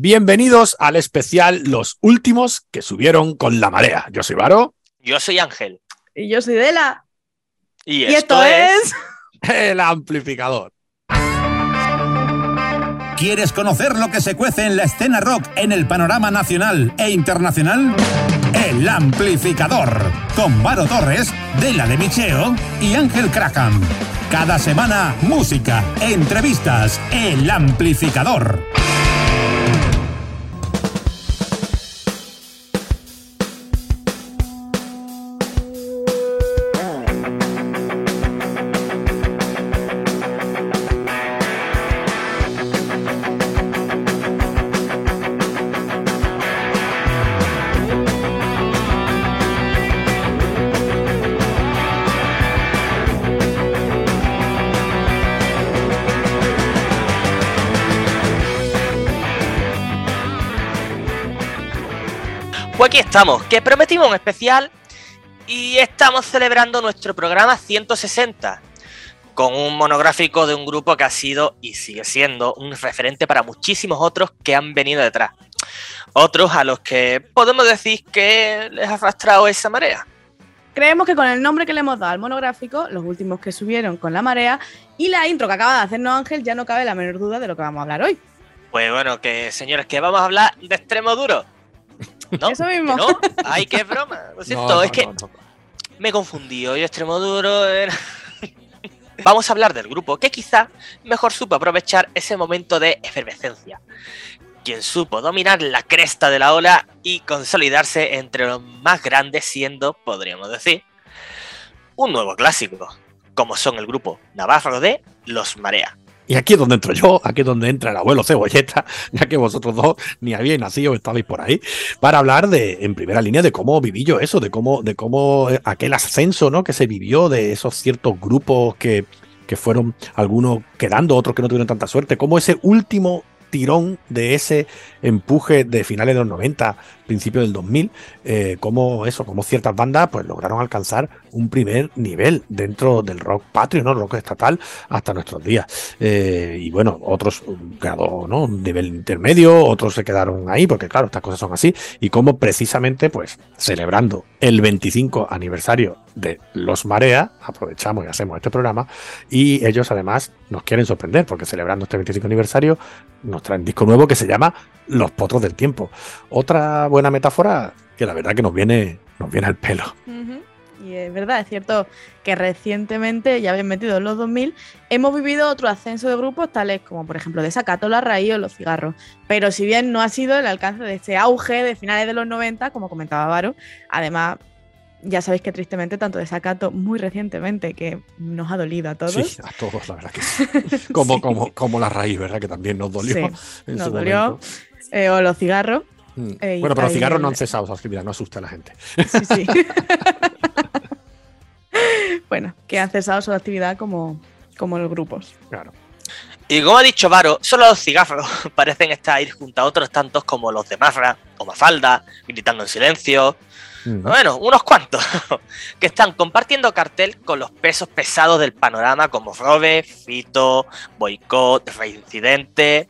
Bienvenidos al especial Los últimos que subieron con la marea. Yo soy Varo. Yo soy Ángel. Y yo soy Dela. Y, Y esto es. El amplificador. ¿Quieres conocer lo que se cuece en la escena rock en el panorama nacional e internacional? El Amplificador, con Varo Torres, Dela de Micheo y Ángel Crackham. Cada semana, música, entrevistas, El Amplificador. Estamos, que prometimos un especial y estamos celebrando nuestro programa 160 con un monográfico de un grupo que ha sido y sigue siendo un referente para muchísimos otros que han venido detrás. Otros a los que podemos decir que les ha arrastrado esa marea. Creemos que con el nombre que le hemos dado al monográfico, los últimos que subieron con la marea y la intro que acaba de hacernos Ángel, ya no cabe la menor duda de lo que vamos a hablar hoy. Pues bueno, que señores, que vamos a hablar de extremo duro. ¿No? Eso mismo. ¿Que ¿No? Ay, qué broma. Lo siento, No, es que me confundí. Hoy extremo duro era... Vamos a hablar del grupo que quizá mejor supo aprovechar ese momento de efervescencia. Quien supo dominar la cresta de la ola y consolidarse entre los más grandes siendo, podríamos decir, un nuevo clásico, como son el grupo Navarro de Los Marea. Y aquí es donde entro yo, aquí es donde entra el abuelo Cebolleta, ya que vosotros dos ni habíais nacido, estabais por ahí, para hablar de, en primera línea, de cómo viví yo eso, de cómo, de cómo eh, aquel ascenso, ¿no? Que se vivió de esos ciertos grupos que, que fueron algunos quedando, otros que no tuvieron tanta suerte, cómo ese último tirón de ese empuje de finales de los 90, principios del 2000, eh, como eso, como ciertas bandas pues lograron alcanzar un primer nivel dentro del rock patrio, ¿no? rock estatal, hasta nuestros días. Eh, y bueno, otros quedó, ¿no? Un nivel intermedio, otros se quedaron ahí, porque claro, estas cosas son así, y como precisamente, pues, celebrando el 25 aniversario de Los Marea, aprovechamos y hacemos este programa, y ellos además nos quieren sorprender, porque celebrando este 25 aniversario, nos traen disco nuevo que se llama Los Potros del Tiempo. Otra buena metáfora que la verdad que nos viene, nos viene al pelo. Ujú. Y es verdad, es cierto que recientemente, ya bien metido en los 2000, hemos vivido otro ascenso de grupos tales como, por ejemplo, Desacato, La Raíz o Los Cigarros. Pero si bien no ha sido el alcance de ese auge de finales de los 90, como comentaba Varo, además, ya sabéis que tristemente, tanto Desacato muy recientemente, que nos ha dolido a todos. Sí, a todos, la verdad que sí. Como, Sí. como, como la raíz, ¿verdad? Que también nos dolió. Sí, en nos su dolió. eh, o Los Cigarros. Mm. Eh, bueno, pero los cigarros no han cesado su actividad, no asusta a la gente. Sí, sí. bueno, que han cesado su actividad como, como los grupos. Claro. Y como ha dicho Varo, solo los cigarros parecen estar ir junto a otros tantos como los de Marra o Mafalda, gritando en silencio, Mm. Bueno, unos cuantos que están compartiendo cartel con los pesos pesados del panorama como Robe, Fito, Boicot, Reincidente.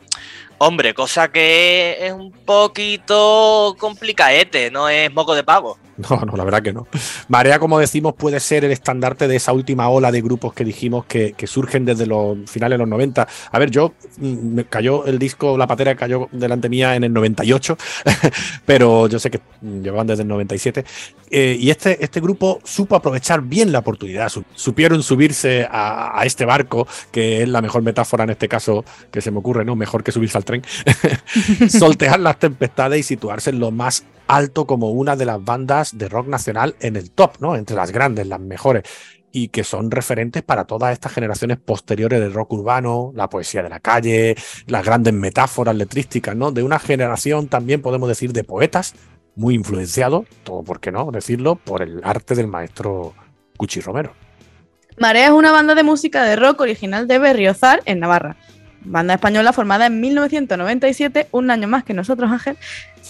Hombre, cosa que es un poquito complicaete, no es moco de pavo. No, no, la verdad que no. Marea, como decimos, puede ser el estandarte de esa última ola de grupos que dijimos que, surgen desde los finales de los 90. A ver, yo mm, me cayó el disco, la patera cayó delante mía en el 98, pero yo sé que llevaban desde el 97. Eh, y este, este grupo supo aprovechar bien la oportunidad, su- supieron subirse a, a este barco, que es la mejor metáfora en este caso que se me ocurre, ¿no? Mejor que subirse al tren. Soltear las tempestades y situarse en lo más alto como una de las bandas de rock nacional en el top, ¿no? Entre las grandes, las mejores. Y que son referentes para todas estas generaciones posteriores del rock urbano, la poesía de la calle, las grandes metáforas letrísticas, ¿no? De una generación también podemos decir de poetas muy influenciados, todo por qué no decirlo, por el arte del maestro Cuchi Romero. Marea es una banda de música de rock original de Berriozar, en Navarra. Banda española formada en 1997, un año más que nosotros, Ángel,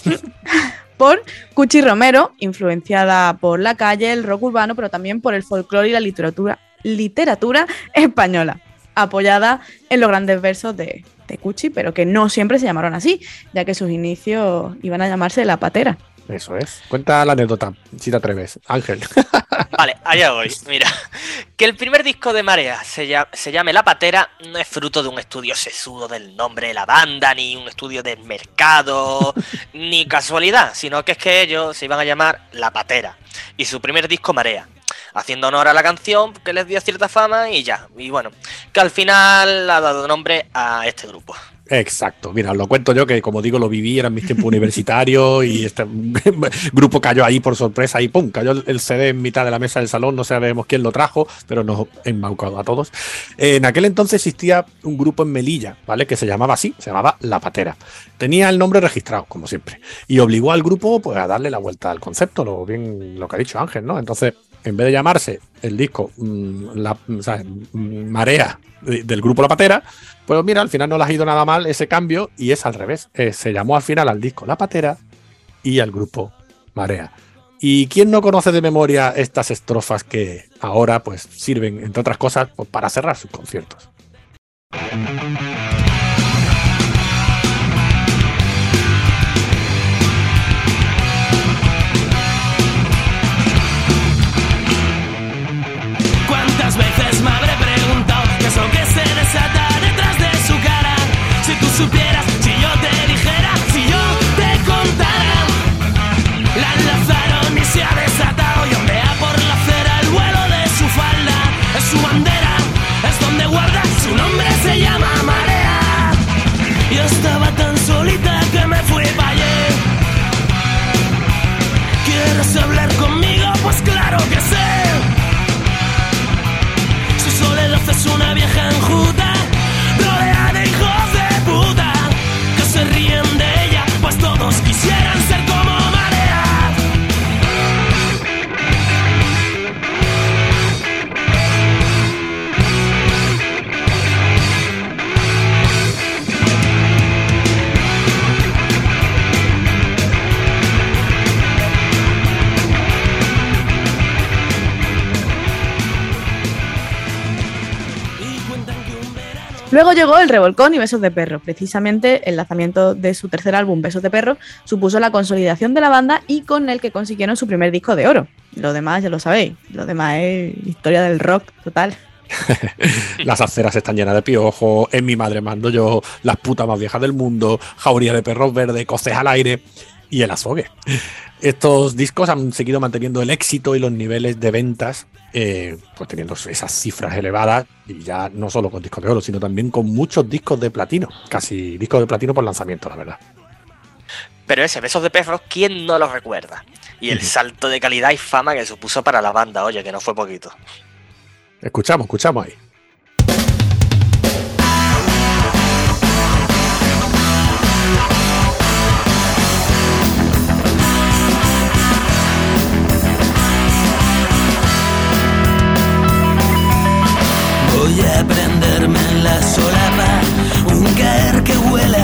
por Cuchi Romero, influenciada por la calle, el rock urbano, pero también por el folclore y la literatura, literatura española. apoyada en los grandes versos de, de Cuchi, pero que no siempre se llamaron así, ya que sus inicios iban a llamarse La Patera. Eso es. Cuenta la anécdota, si te atreves. Ángel. Vale, allá voy. Mira, que el primer disco de Marea se, llame La Patera no es fruto de un estudio sesudo del nombre de la banda, ni un estudio del mercado, ni casualidad, sino que es que ellos se iban a llamar La Patera. Y su primer disco Marea haciendo honor a la canción que les dio cierta fama y ya. Y bueno, que al final ha dado nombre a este grupo. Exacto, mira, lo cuento yo que como digo lo viví, era en mis tiempos universitarios y este grupo cayó ahí por sorpresa y pum, cayó el CD en mitad de la mesa del salón, no sabemos quién lo trajo, pero nos embaucado a todos. En aquel entonces existía un grupo en Melilla, ¿vale? Que se llamaba así, se llamaba La Patera. Tenía el nombre registrado, como siempre, y obligó al grupo pues a darle la vuelta al concepto, lo bien lo que ha dicho Ángel, ¿no? Entonces, en vez de llamarse el disco mm, mm, Marea del grupo La Patera, pues mira, al final no le ha ido nada mal ese cambio y es al revés. Eh, se llamó al final al disco La Patera y al grupo Marea. ¿Y quién no conoce de memoria estas estrofas que ahora pues sirven, entre otras cosas, pues, para cerrar sus conciertos? Supieras, si yo te dijera, si yo te contara. La enlazaron y se ha desatado y ondea por la acera el vuelo de su falda. Es su bandera, es donde guarda, su nombre se llama Marea. Yo estaba tan es una vieja enjuta. Luego llegó el revolcón y Besos de Perro. Precisamente el lanzamiento de su tercer álbum, Besos de Perro, supuso la consolidación de la banda y con el que consiguieron su primer disco de oro. Lo demás ya lo sabéis, lo demás es historia del rock total. las aceras están llenas de piojos, en mi madre mando yo, las putas más viejas del mundo, jauría de perros verdes, coces al aire y el azogue. Estos discos han seguido manteniendo el éxito y los niveles de ventas, eh, pues teniendo esas cifras elevadas, y ya no solo con discos de oro, sino también con muchos discos de platino, casi discos de platino por lanzamiento, la verdad. Pero ese Besos de Perros, ¿quién no lo recuerda? Y el salto de calidad y fama que supuso para la banda, oye, que no fue poquito. Escuchamos, escuchamos ahí. Voy a prenderme en la solapa, un caer que huele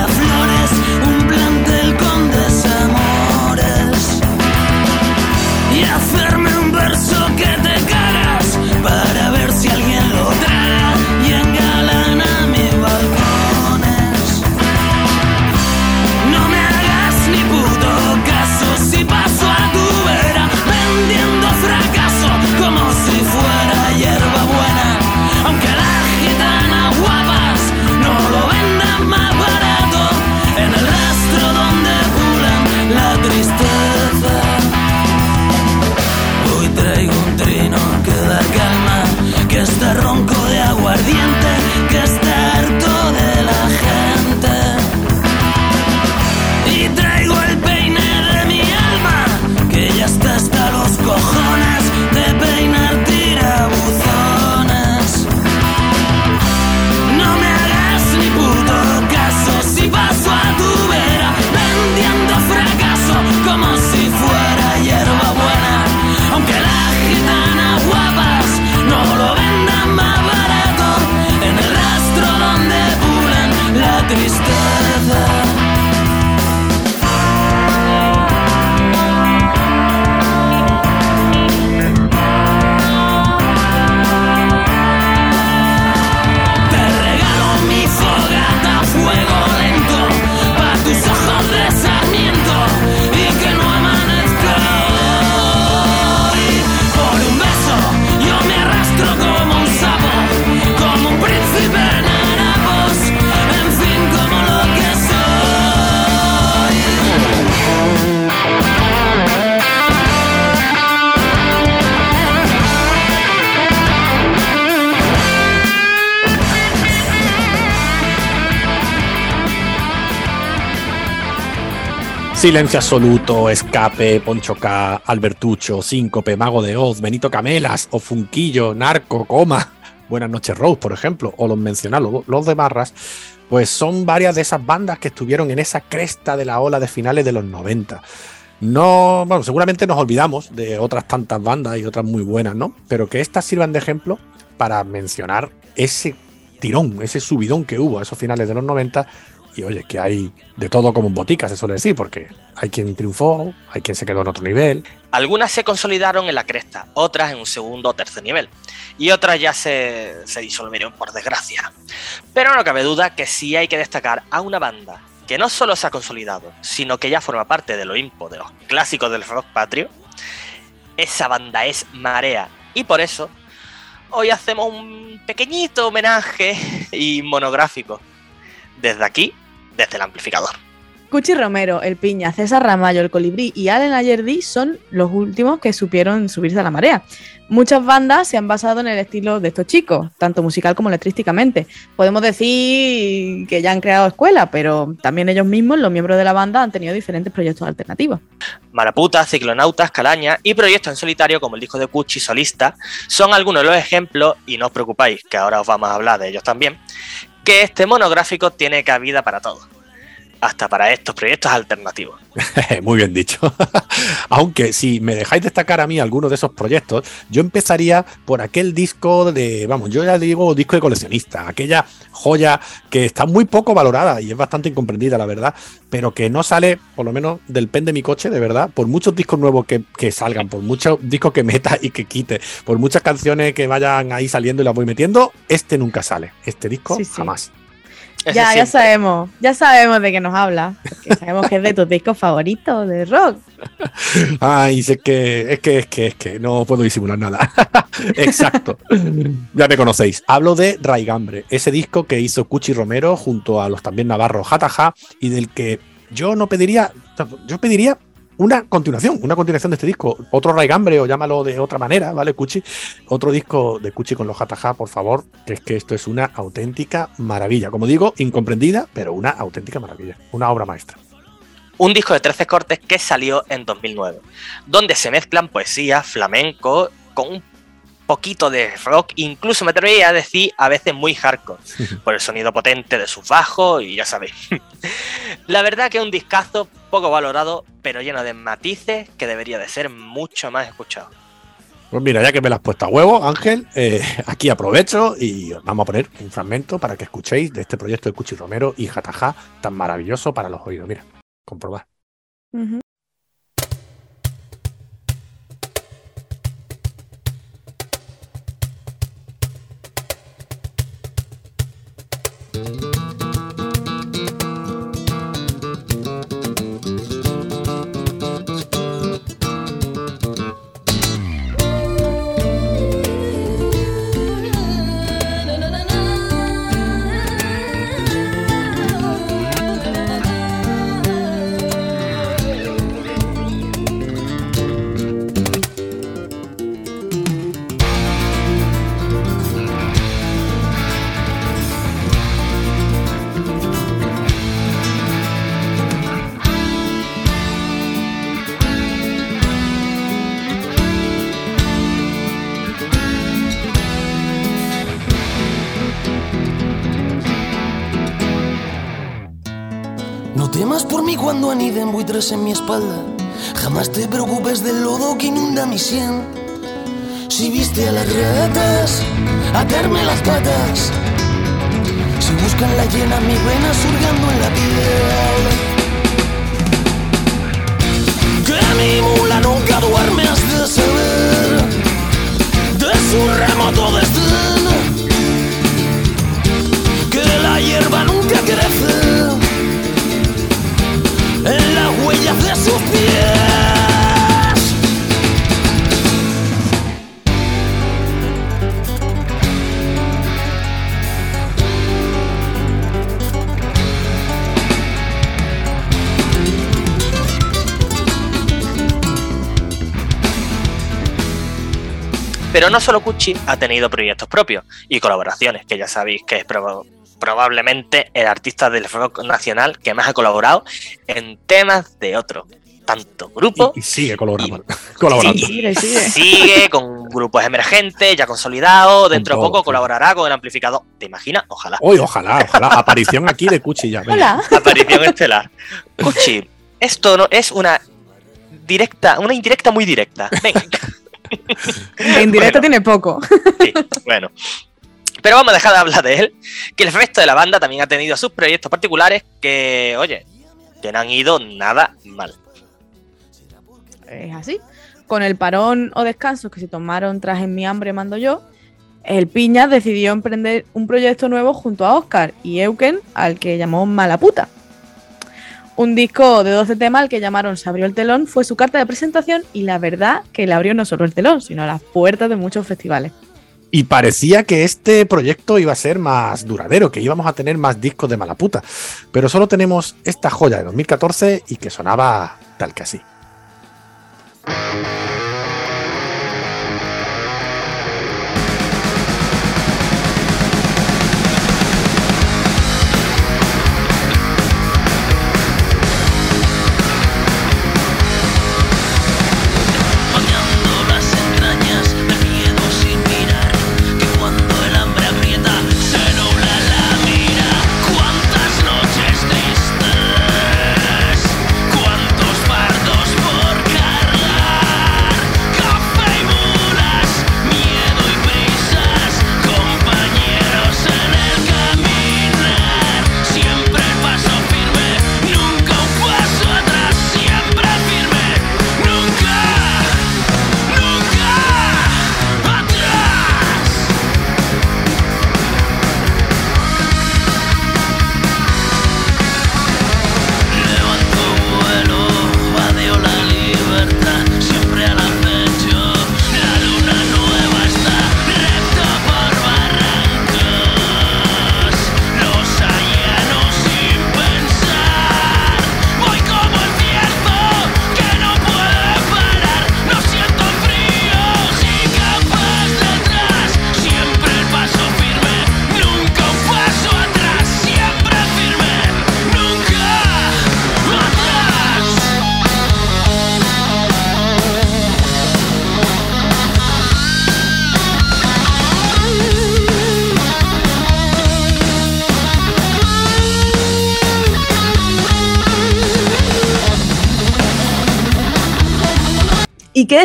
Silencio absoluto, escape, Poncho K, Albertucho, Síncope, Mago de Oz, Benito Camelas, o Funquillo, Narco, Coma, Buenas noches Rose, por ejemplo, o los mencionados, los de Barras, pues son varias de esas bandas que estuvieron en esa cresta de la ola de finales de los 90. No, bueno, seguramente nos olvidamos de otras tantas bandas y otras muy buenas, ¿no? Pero que estas sirvan de ejemplo para mencionar ese tirón, ese subidón que hubo a esos finales de los 90 y oye, que hay de todo como en botica, se suele decir, porque hay quien triunfó, hay quien se quedó en otro nivel. Algunas se consolidaron en la cresta, otras en un segundo o tercer nivel, y otras ya se, se disolvieron por desgracia. Pero no cabe duda que sí hay que destacar a una banda que no solo se ha consolidado, sino que ya forma parte del Olimpo de los clásicos del rock patrio. Esa banda es Marea, y por eso hoy hacemos un pequeñito homenaje y monográfico. Desde aquí desde el amplificador. Cuchi Romero, El Piña, César Ramallo, El Colibrí y Allen Ayerdi son los últimos que supieron subirse a la marea. Muchas bandas se han basado en el estilo de estos chicos, tanto musical como electrísticamente. Podemos decir que ya han creado escuela, pero también ellos mismos, los miembros de la banda, han tenido diferentes proyectos alternativos. Maraputa, Ciclonautas, Calaña y proyectos en solitario como el disco de Cuchi Solista son algunos de los ejemplos, y no os preocupáis, que ahora os vamos a hablar de ellos también, que este monográfico tiene cabida para todo, hasta para estos proyectos alternativos. Muy bien dicho. Aunque si me dejáis destacar a mí algunos de esos proyectos, yo empezaría por aquel disco de, vamos, yo ya digo disco de coleccionista, aquella joya que está muy poco valorada y es bastante incomprendida, la verdad, pero que no sale, por lo menos del pen de mi coche, de verdad, por muchos discos nuevos que, que salgan, por muchos discos que meta y que quite, por muchas canciones que vayan ahí saliendo y las voy metiendo, este nunca sale. Este disco Sí, sí. jamás. Ese Ya, ya sabemos, ya sabemos de qué nos habla. porque sabemos que es de tus discos favoritos de rock. Ay, es que, es que, es que, es que no puedo disimular nada. Exacto. ya me conocéis. Hablo de Raigambre, ese disco que hizo Cuchi Romero junto a los también navarros Jataja y del que yo no pediría, yo pediría una continuación, una continuación de este disco. Otro Raigambre o llámalo de otra manera, ¿vale, Cuchi? Otro disco de Cuchi con los Jataja, por favor, que es que esto es una auténtica maravilla. Como digo, incomprendida, pero una auténtica maravilla. Una obra maestra. un disco de 13 cortes que salió en 2009, donde se mezclan poesía, flamenco, con un poquito de rock, incluso me atrevería a decir a veces muy hardcore, por el sonido potente de sus bajos y ya sabéis. La verdad que es un discazo poco valorado, pero lleno de matices que debería de ser mucho más escuchado. Pues mira, ya que me las has puesto a huevo, Ángel, eh, aquí aprovecho y os vamos a poner un fragmento para que escuchéis de este proyecto de Cuchi Romero y Jataja tan maravilloso para los oídos. Mira, comprobad. Ujú. No en mi espalda. Jamás te preocupes del lodo que inunda mi sien. Si viste a las ratas atarme las patas. Si buscan la llena mi vena surgando en la piel. Que mi mula nunca duerme has de saber de su remoto desdén. Que la hierba nunca crece Pero no solo Cuchi ha tenido proyectos propios y colaboraciones, que ya sabéis que es pro- probablemente el artista del rock nacional que más ha colaborado en temas de otro. Tanto grupo. Y, y sigue colaborando. colaborando. Sí, Sigue, sigue. Sigue con grupos emergentes, ya consolidados. Dentro de poco sí. colaborará con el amplificador. ¿Te imaginas? Ojalá. Hoy, ojalá, ojalá. Aparición aquí de Cuchi ya. Hola. Aparición estelar. Cuchi, esto no es una directa, una indirecta muy directa. Venga. En directo Bueno. tiene poco. Sí, bueno. Pero vamos a dejar de hablar de él, que el resto de la banda también ha tenido sus proyectos particulares que, oye, que no han ido nada mal. Es así. Con el parón o descanso que se tomaron tras En mi hambre mando yo, el Piñas decidió emprender un proyecto nuevo junto a Oscar y Euken, al que llamó Mala Puta. Un disco de 12 temas al que llamaron Se abrió el telón fue su carta de presentación y la verdad que le abrió no solo el telón, sino las puertas de muchos festivales. Y parecía que este proyecto iba a ser más duradero, que íbamos a tener más discos de mala puta. Pero solo tenemos esta joya de 2014 y que sonaba tal que así.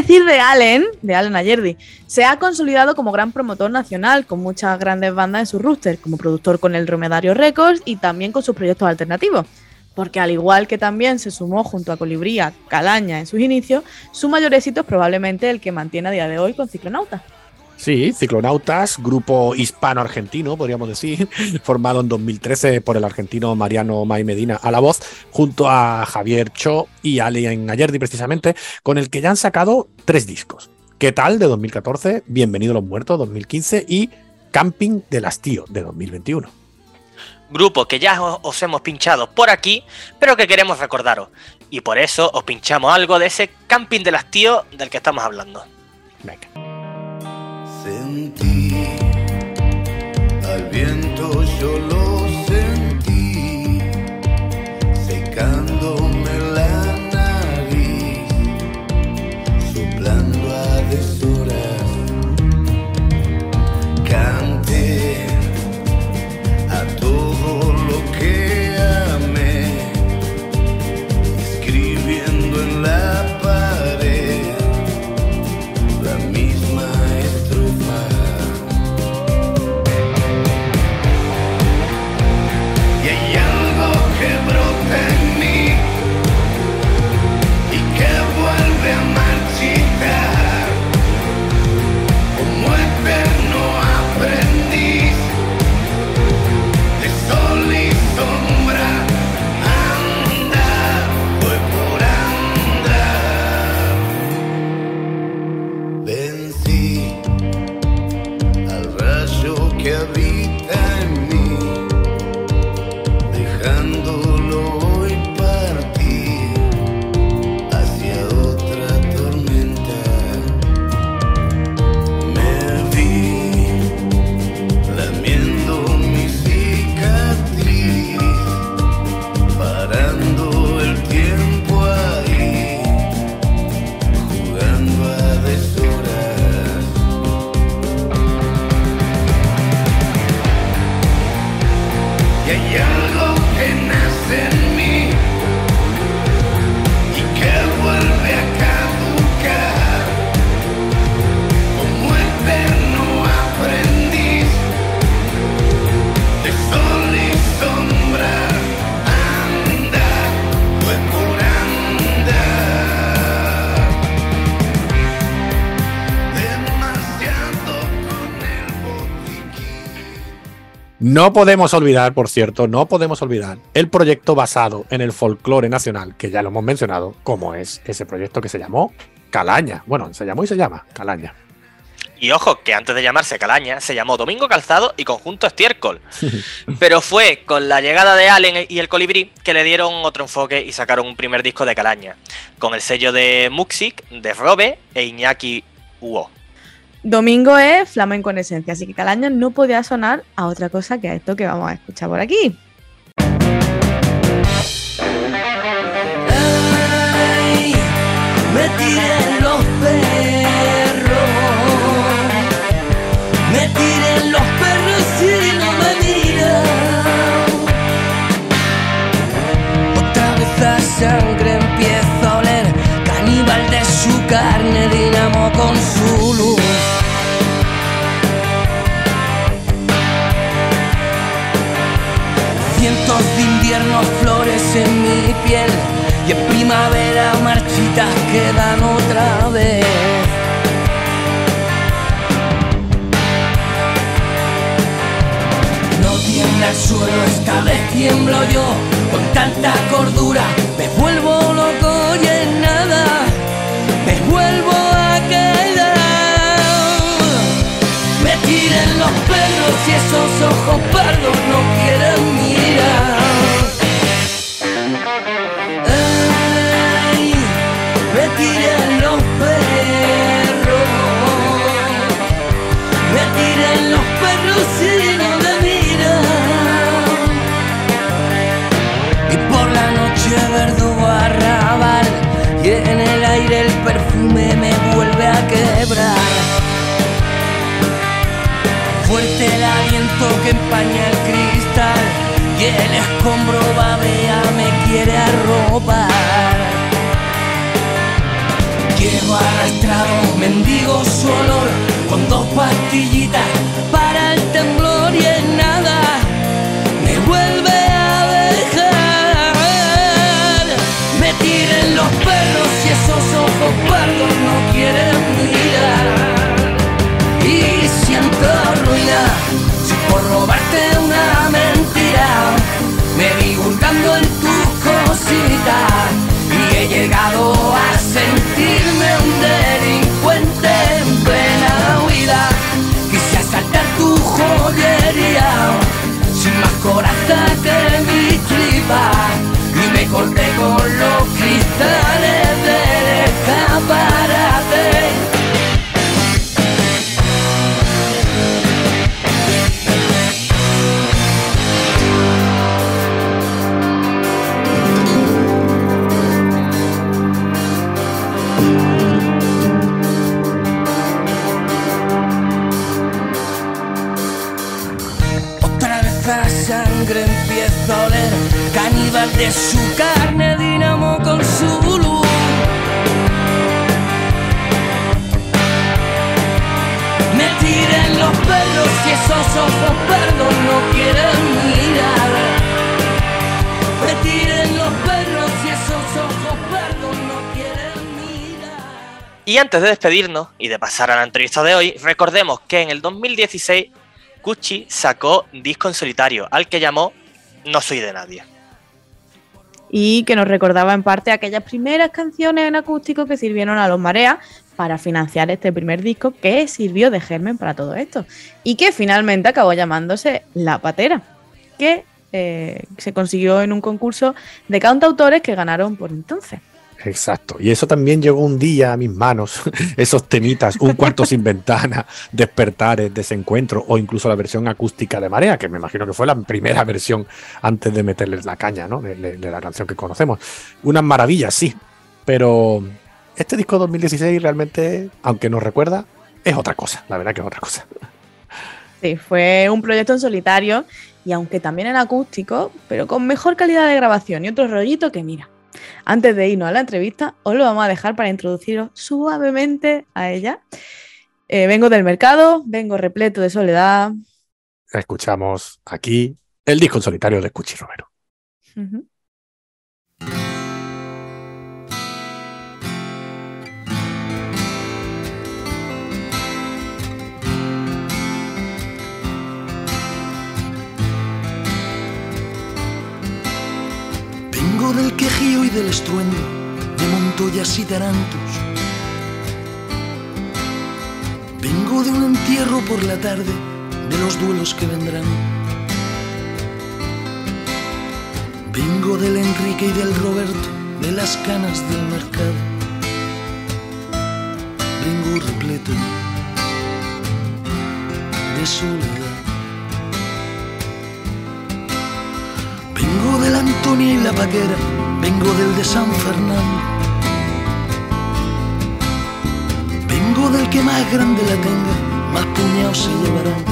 Decir de Allen, de Allen Ayerdi? Se ha consolidado como gran promotor nacional, con muchas grandes bandas en su roster, como productor con el Dromedario Records y también con sus proyectos alternativos. Porque al igual que también se sumó junto a Colibría, Calaña en sus inicios, su mayor éxito es probablemente el que mantiene a día de hoy con Ciclonauta. Sí, Ciclonautas, grupo hispano-argentino, podríamos decir, formado en 2013 por el argentino Mariano May Medina a la voz, junto a Javier Cho y Alien Ayerdi, precisamente, con el que ya han sacado tres discos. ¿Qué tal de 2014? Bienvenido a los Muertos 2015 y Camping del Hastío de 2021. Grupo que ya os, os hemos pinchado por aquí, pero que queremos recordaros. Y por eso os pinchamos algo de ese camping del hastío del que estamos hablando. Venga. Sentí al viento, yo No podemos olvidar, por cierto, no podemos olvidar el proyecto basado en el folclore nacional, que ya lo hemos mencionado, como es ese proyecto que se llamó Calaña. Bueno, se llamó y se llama Calaña. Y ojo, que antes de llamarse Calaña, se llamó Domingo Calzado y Conjunto Estiércol. Pero fue con la llegada de Allen y el Colibrí que le dieron otro enfoque y sacaron un primer disco de Calaña, con el sello de Muxik, de Robe e Iñaki Uo. Domingo es flamenco en esencia, así que Calaña no podía sonar a otra cosa que a esto que vamos a escuchar por aquí. Me tiren los perros, me tiren los perros y no me miran. Otra vez la sangre empieza a oler, caníbal de su carne, Cientos de inviernos flores en mi piel y en primavera marchitas quedan otra vez. No tiembla el suelo, esta vez tiemblo yo aliento que empaña el cristal y el escombro babea me quiere arropar. Llevo arrastrado un mendigo su olor con dos pastillitas para el temblor y en nada me vuelve a dejar. Me tiren los perros y esos ojos pardos no quieren mirar a sentirme un delincuente en plena huida. Quise asaltar tu joyería sin más coraza que mi tripa y me corté con los cristales sangre empieza a oler. Caníbal de su carne, dinamo con su luz. Me tiren los perros y esos ojos verdos no quieren mirar. Me tiren los perros y esos ojos verdos no quieren mirar. Y antes de despedirnos y de pasar a la entrevista de hoy, recordemos que en el 2016 Gucci sacó disco en solitario, al que llamó No soy de nadie. y que nos recordaba en parte aquellas primeras canciones en acústico que sirvieron a los Mareas para financiar este primer disco que sirvió de germen para todo esto y que finalmente acabó llamándose La Patera, que eh, se consiguió en un concurso de cantautores que ganaron por entonces. Exacto. Y eso también llegó un día a mis manos, esos temitas, un cuarto sin ventana, despertares, desencuentro, o incluso la versión acústica de Marea, que me imagino que fue la primera versión antes de meterles la caña, ¿no? De, de- de la canción que conocemos. Unas maravillas, sí. Pero este disco 2016 realmente, aunque nos recuerda, es otra cosa. La verdad que es otra cosa. Sí, fue un proyecto en solitario y aunque también en acústico, pero con mejor calidad de grabación y otro rollito que mira. Antes de irnos a la entrevista, os lo vamos a dejar para introduciros suavemente a ella. Eh, vengo del mercado, vengo repleto de soledad. Escuchamos aquí el disco en solitario de Cuchi Romero. Ujú. y del estruendo de Montoyas y Tarantos. Vengo de un entierro por la tarde, de los duelos que vendrán. Vengo del Enrique y del Roberto, de las canas del mercado. Vengo repleto de soledad. Y la Paquera, vengo del de San Fernando. Vengo del que más grande la tenga, más puñados se llevarán.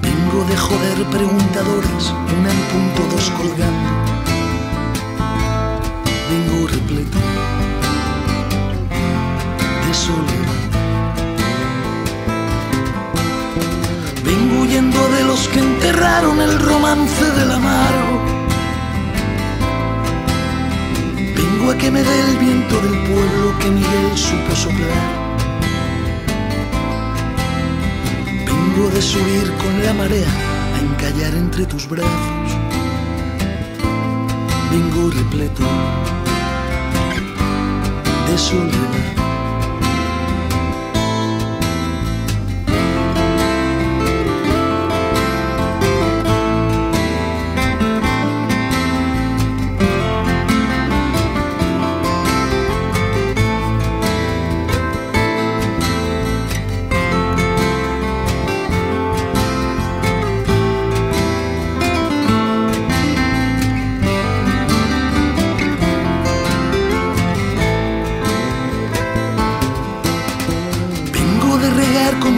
Vengo de joder preguntadores, una en punto, dos colgando. Vengo repleto de soledad. De los que enterraron el romance del amargo. Vengo a que me dé el viento del pueblo que Miguel supo soplar. Vengo de subir con la marea a encallar entre tus brazos. Vengo repleto de soledad.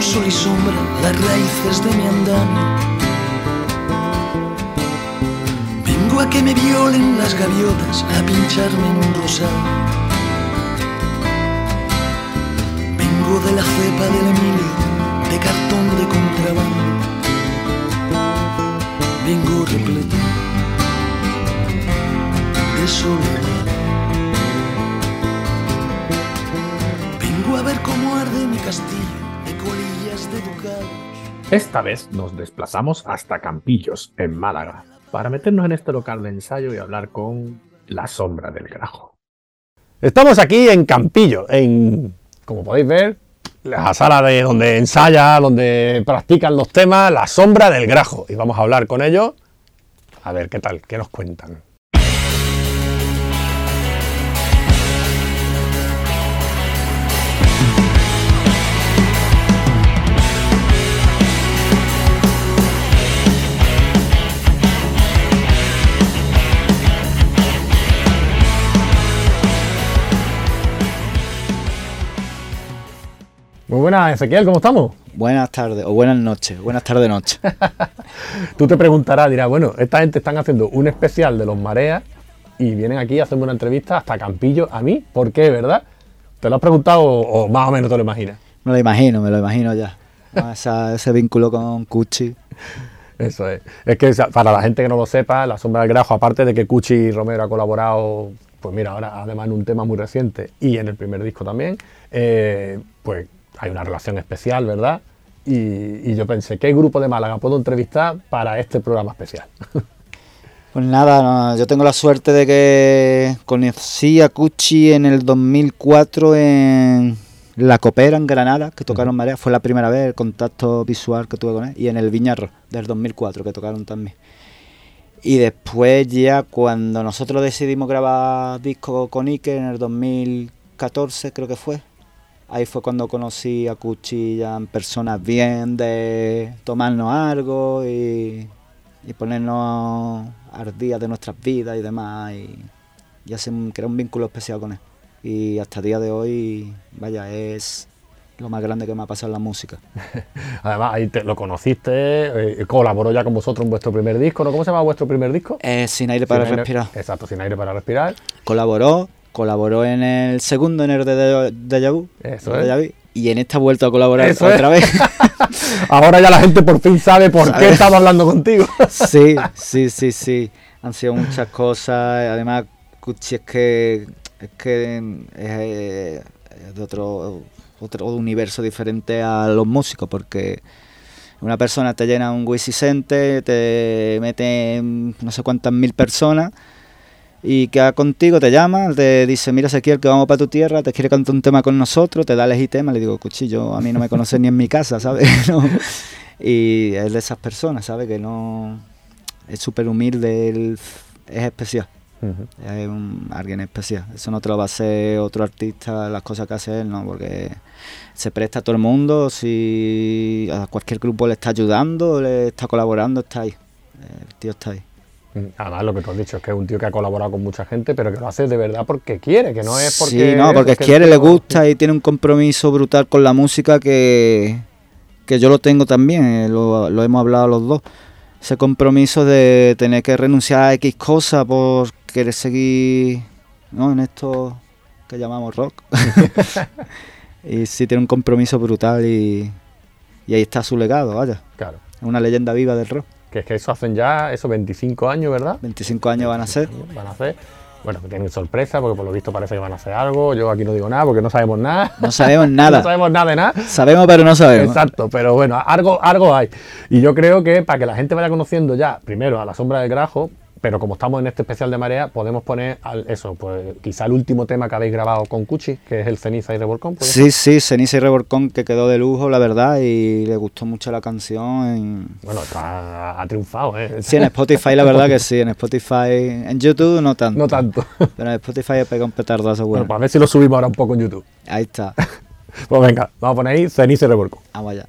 Sol y sombra las raíces de mi andamio. Vengo a que me violen las gaviotas, a pincharme en un rosal. Vengo de la cepa del Emilio, de cartón de contrabando. Vengo repleto de soledad. Vengo a ver cómo arde mi castillo Esta vez nos desplazamos hasta Campillos, en Málaga, para meternos en este local de ensayo y hablar con La Sombra del Grajo. Estamos aquí en Campillo, en, como podéis ver, la sala de donde ensaya, donde practican los temas, La Sombra del Grajo. Y vamos a hablar con ellos. A ver qué tal, qué nos cuentan. Muy buenas, Ezequiel, ¿cómo estamos? Buenas tardes, o buenas noches, buenas tardes noche. Tú te preguntarás, dirás, bueno, esta gente están haciendo un especial de los mareas y vienen aquí a hacerme una entrevista hasta Campillo a mí. ¿Por qué, verdad? ¿Te lo has preguntado o, o más o menos te lo imaginas? Me lo imagino, me lo imagino ya. Esa- ese vínculo con Cuchi. Eso es. Es que para la gente que no lo sepa, La Sombra del Grajo, aparte de que Cuchi Romero ha colaborado, pues mira, ahora además en un tema muy reciente y en el primer disco también, eh, pues hay una relación especial, ¿verdad? Y, y yo pensé, ¿qué grupo de Málaga puedo entrevistar para este programa especial? Pues nada, no, yo tengo la suerte de que conocí a Cuchi en el 2004 en La Copera, en Granada, que tocaron Marea. Fue la primera vez el contacto visual que tuve con él. Y en el Viñarro, del 2004, que tocaron también. Y después ya cuando nosotros decidimos grabar disco con Ike en el 2014 creo que fue, ahí fue cuando conocí a Cuchi ya en persona bien de tomarnos algo y, y ponernos al día de nuestras vidas y demás y, y hacer crear un vínculo especial con él. Y hasta el día de hoy, vaya, es lo más grande que me ha pasado en la música. Además, ahí te- lo conociste, eh, colaboró ya con vosotros en vuestro primer disco, ¿no? ¿Cómo se llama vuestro primer disco? Es Sin aire para Sin aire- respirar. Exacto, sin aire para respirar. Colaboró, colaboró en el segundo enero de De- Deja Vu, Eso es. Vu, y en esta ha vuelto a colaborar Eso otra es. vez. Ahora ya la gente por fin sabe por qué estaba hablando contigo. sí, sí, sí, sí. Han sido muchas cosas. Además, Cuchi es que es que es, es de otro otro universo diferente a los músicos porque Una persona te llena un Wisi Center, te mete no sé cuántas mil personas y queda contigo, te llama, te dice, mira Ezequiel, que vamos para tu tierra, te quiere cantar un tema con nosotros, te da el tema, le digo, cuchillo, a mí no me conoces ni en mi casa, ¿sabes? No. Y es de esas personas, ¿sabes? Que no... Es súper humilde, él es especial. Es un- alguien especial. Eso no te lo va a hacer otro artista, las cosas que hace él, ¿no? Porque se presta a todo el mundo, si a cualquier grupo le está ayudando, le está colaborando, está ahí. El tío está ahí. Mm, Además, lo que tú has dicho es que es un tío que ha colaborado con mucha gente, pero que lo hace de verdad porque quiere, que no es porque. Sí, no, porque quiere, le gusta y tiene un compromiso brutal con la música que, que yo lo tengo también, eh, lo, lo hemos hablado los dos. Ese compromiso de tener que renunciar a X cosas por querer seguir ¿no? en esto que llamamos rock. y sí tiene un compromiso brutal y, y ahí está su legado, vaya. Claro. Es una leyenda viva del rock. Que es que eso hacen ya, esos 25 años, ¿verdad? 25 años van a ser. Van a hacer. Bueno, que tienen sorpresa porque por lo visto parece que van a hacer algo. Yo aquí no digo nada porque no sabemos nada. No sabemos no nada. sabemos nada de nada. Sabemos pero no sabemos. Exacto, pero bueno, algo, algo hay. Y yo creo que para que la gente vaya conociendo ya, primero a la sombra del grajo, pero como estamos en este especial de marea, podemos poner al- eso, pues quizá el último tema que habéis grabado con Cuchi, que es el Ceniza y Revolcón. Sí, sí, Ceniza y Revolcón que quedó de lujo, la verdad, y le gustó mucho la canción. en- Bueno, está- ha triunfado, ¿eh? Sí, en Spotify la verdad que sí, en Spotify, en YouTube no tanto. No tanto. Pero en Spotify he pegado un petardazo Bueno, bueno. pues a ver si lo subimos ahora un poco en YouTube. Ahí está, Pues venga, vamos a poner ahí Ceniza y Revolcón. vamos allá.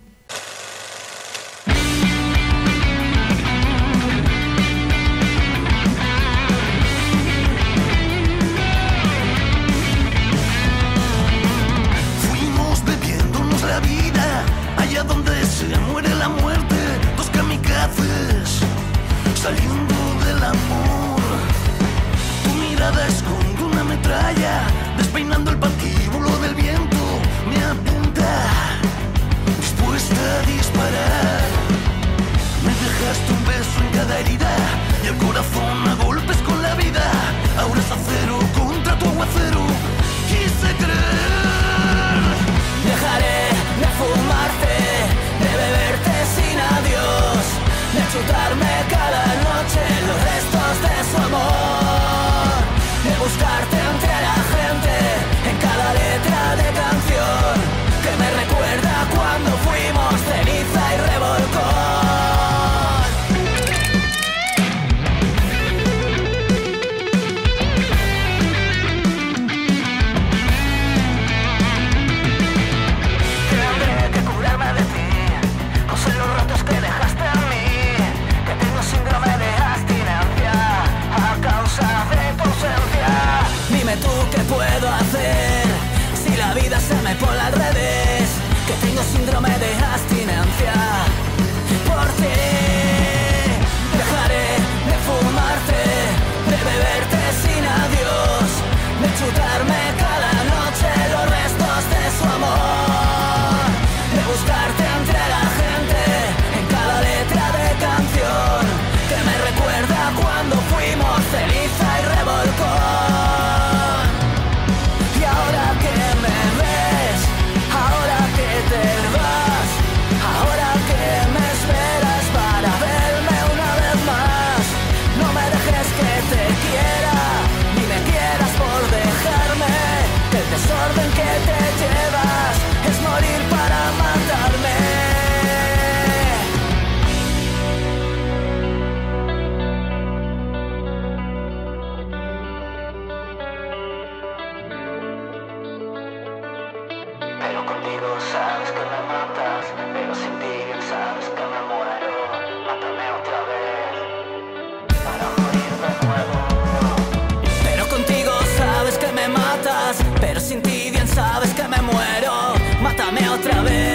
Dame otra vez.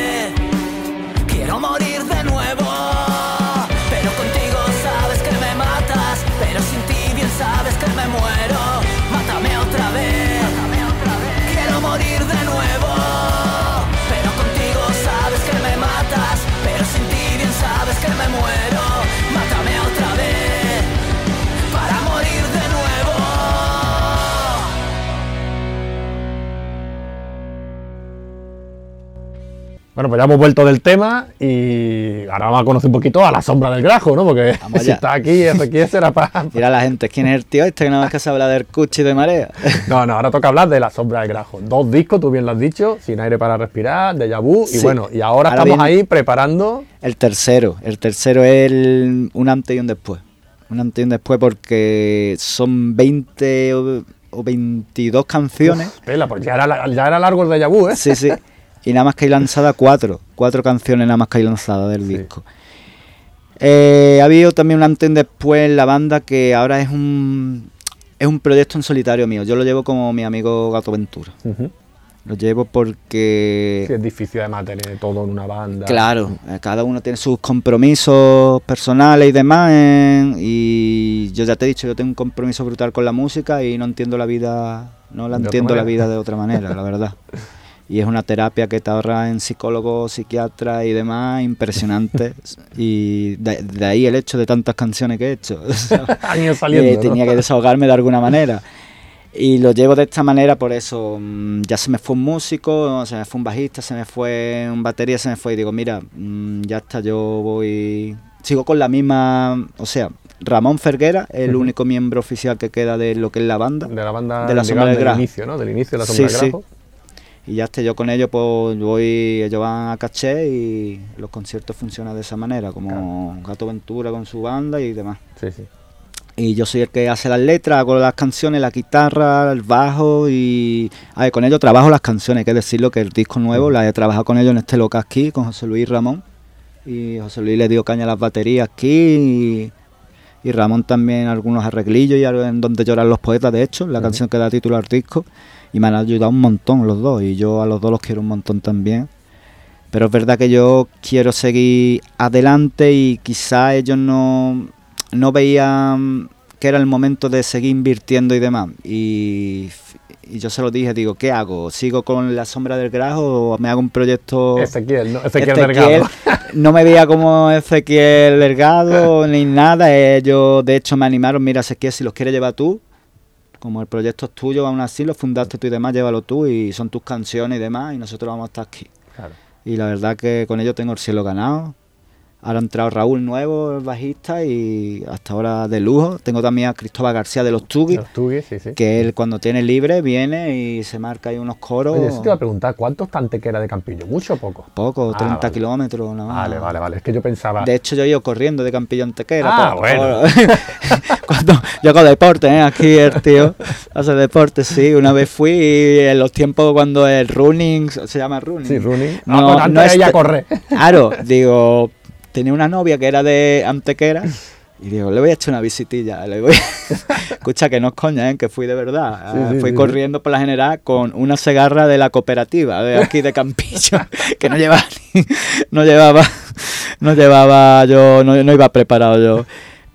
Bueno, pues ya hemos vuelto del tema y ahora vamos a conocer un poquito a la sombra del grajo, ¿no? Porque Vamos si está aquí, Ezequiel será para... Mira a la gente, ¿quién es el tío este que nada más que se habla del cuchi de marea? No, no, ahora toca hablar de la sombra del grajo. Dos discos, tú bien lo has dicho, Sin aire para respirar, de Vu, y bueno, y ahora, Ahora estamos ahí preparando... El tercero, el tercero es el- un antes y un después. Un antes y un después porque son 20 o, o 22 canciones. Vela, pues ya era, ya era largo el de Vu, ¿eh? Sí, sí. Y nada más que hay lanzada cuatro. Cuatro canciones nada más que hay lanzada del Sí. disco. Eh, ha habido también un antes después en la banda que ahora es un, es un proyecto en solitario mío. Yo lo llevo como mi amigo Gato Ventura. Lo llevo porque... Sí, es difícil además tener todo en una banda. Claro, eh, cada uno tiene sus compromisos personales y demás. eh, y yo ya te he dicho, yo tengo un compromiso brutal con la música y no entiendo la vida, no la entiendo la vida de otra manera, la verdad. Y es una terapia que te ahorra en psicólogos, psiquiatras y demás, impresionante. y de, de ahí el hecho de tantas canciones que he hecho. Años Eh, saliendo. ¿no? tenía que desahogarme de alguna manera. Y lo llevo de esta manera por eso. mm, Ya se me fue un músico, se me fue un bajista, se me fue un batería, se me fue. Y digo, mira, mm, ya está, yo voy. Sigo con la misma. O sea, Ramón Ferguera, el único miembro oficial que queda de lo que es la banda. De la banda de la digamos, sombra del del grajo. inicio, ¿no? Del inicio de la Sí, sombra del sí. Y ya esté yo con ellos, pues voy, ellos van a caché y los conciertos funcionan de esa manera, como Gato Ventura con su banda y demás. Sí, sí. Y yo soy el que hace las letras, hago las canciones, la guitarra, el bajo y... A ver, con ellos trabajo las canciones, hay que decirlo que el disco nuevo la he trabajado con ellos en este local aquí, con José Luis Ramón. Y José Luis le dio caña a las baterías aquí y, y Ramón también algunos arreglillos y algo en donde lloran los poetas, de hecho, la canción que da título al disco. Y me han ayudado un montón los dos y yo a los dos los quiero un montón también. Pero es verdad que yo quiero seguir adelante y quizá ellos no, no veían que era el momento de seguir invirtiendo y demás. Y, y yo se lo dije, digo, ¿qué hago? ¿Sigo con la sombra del grajo o me hago un proyecto? Ezequiel, ¿no? Ezequiel, Ezequiel, Delgado. no me veía como Ezequiel Delgado ni nada. Ellos, de hecho, me animaron. Mira, Ezequiel, si los quieres llevar tú, como el proyecto es tuyo, aún así lo fundaste tú y demás, llévalo tú y son tus canciones y demás. Y nosotros vamos a estar aquí. Claro. Y la verdad que con ellos tengo el cielo ganado. Ahora ha entrado Raúl Nuevo, el bajista, y hasta ahora de lujo. Tengo también a Cristóbal García de los Tugui, Los Tugui, sí, sí. que él cuando tiene libre viene y se marca ahí unos coros. Oye, eso te iba a preguntar, ¿cuánto está Antequera de Campillo? ¿Mucho o poco? Poco, Ah, 30 vale. kilómetros. más. Vale, vale, vale. Es que yo pensaba. De hecho, yo he ido corriendo de Campillo a Antequera. Ah, por- bueno. por- cuando, yo hago deporte, ¿eh? Aquí el tío hace deporte, sí. Una vez fui y en los tiempos cuando el running, se llama running. Sí, running. No, ah, pues antes no es ella correr. Claro, digo, tenía una novia que era de Antequera y digo, le voy a echar una visitilla. Le voy... Escucha, que no es coña, ¿eh? que fui de verdad. Sí, sí, fui sí, corriendo por la general con una cegarra de la cooperativa de aquí de Campillo, que no llevaba ni- no llevaba, no llevaba yo, no, no iba preparado yo.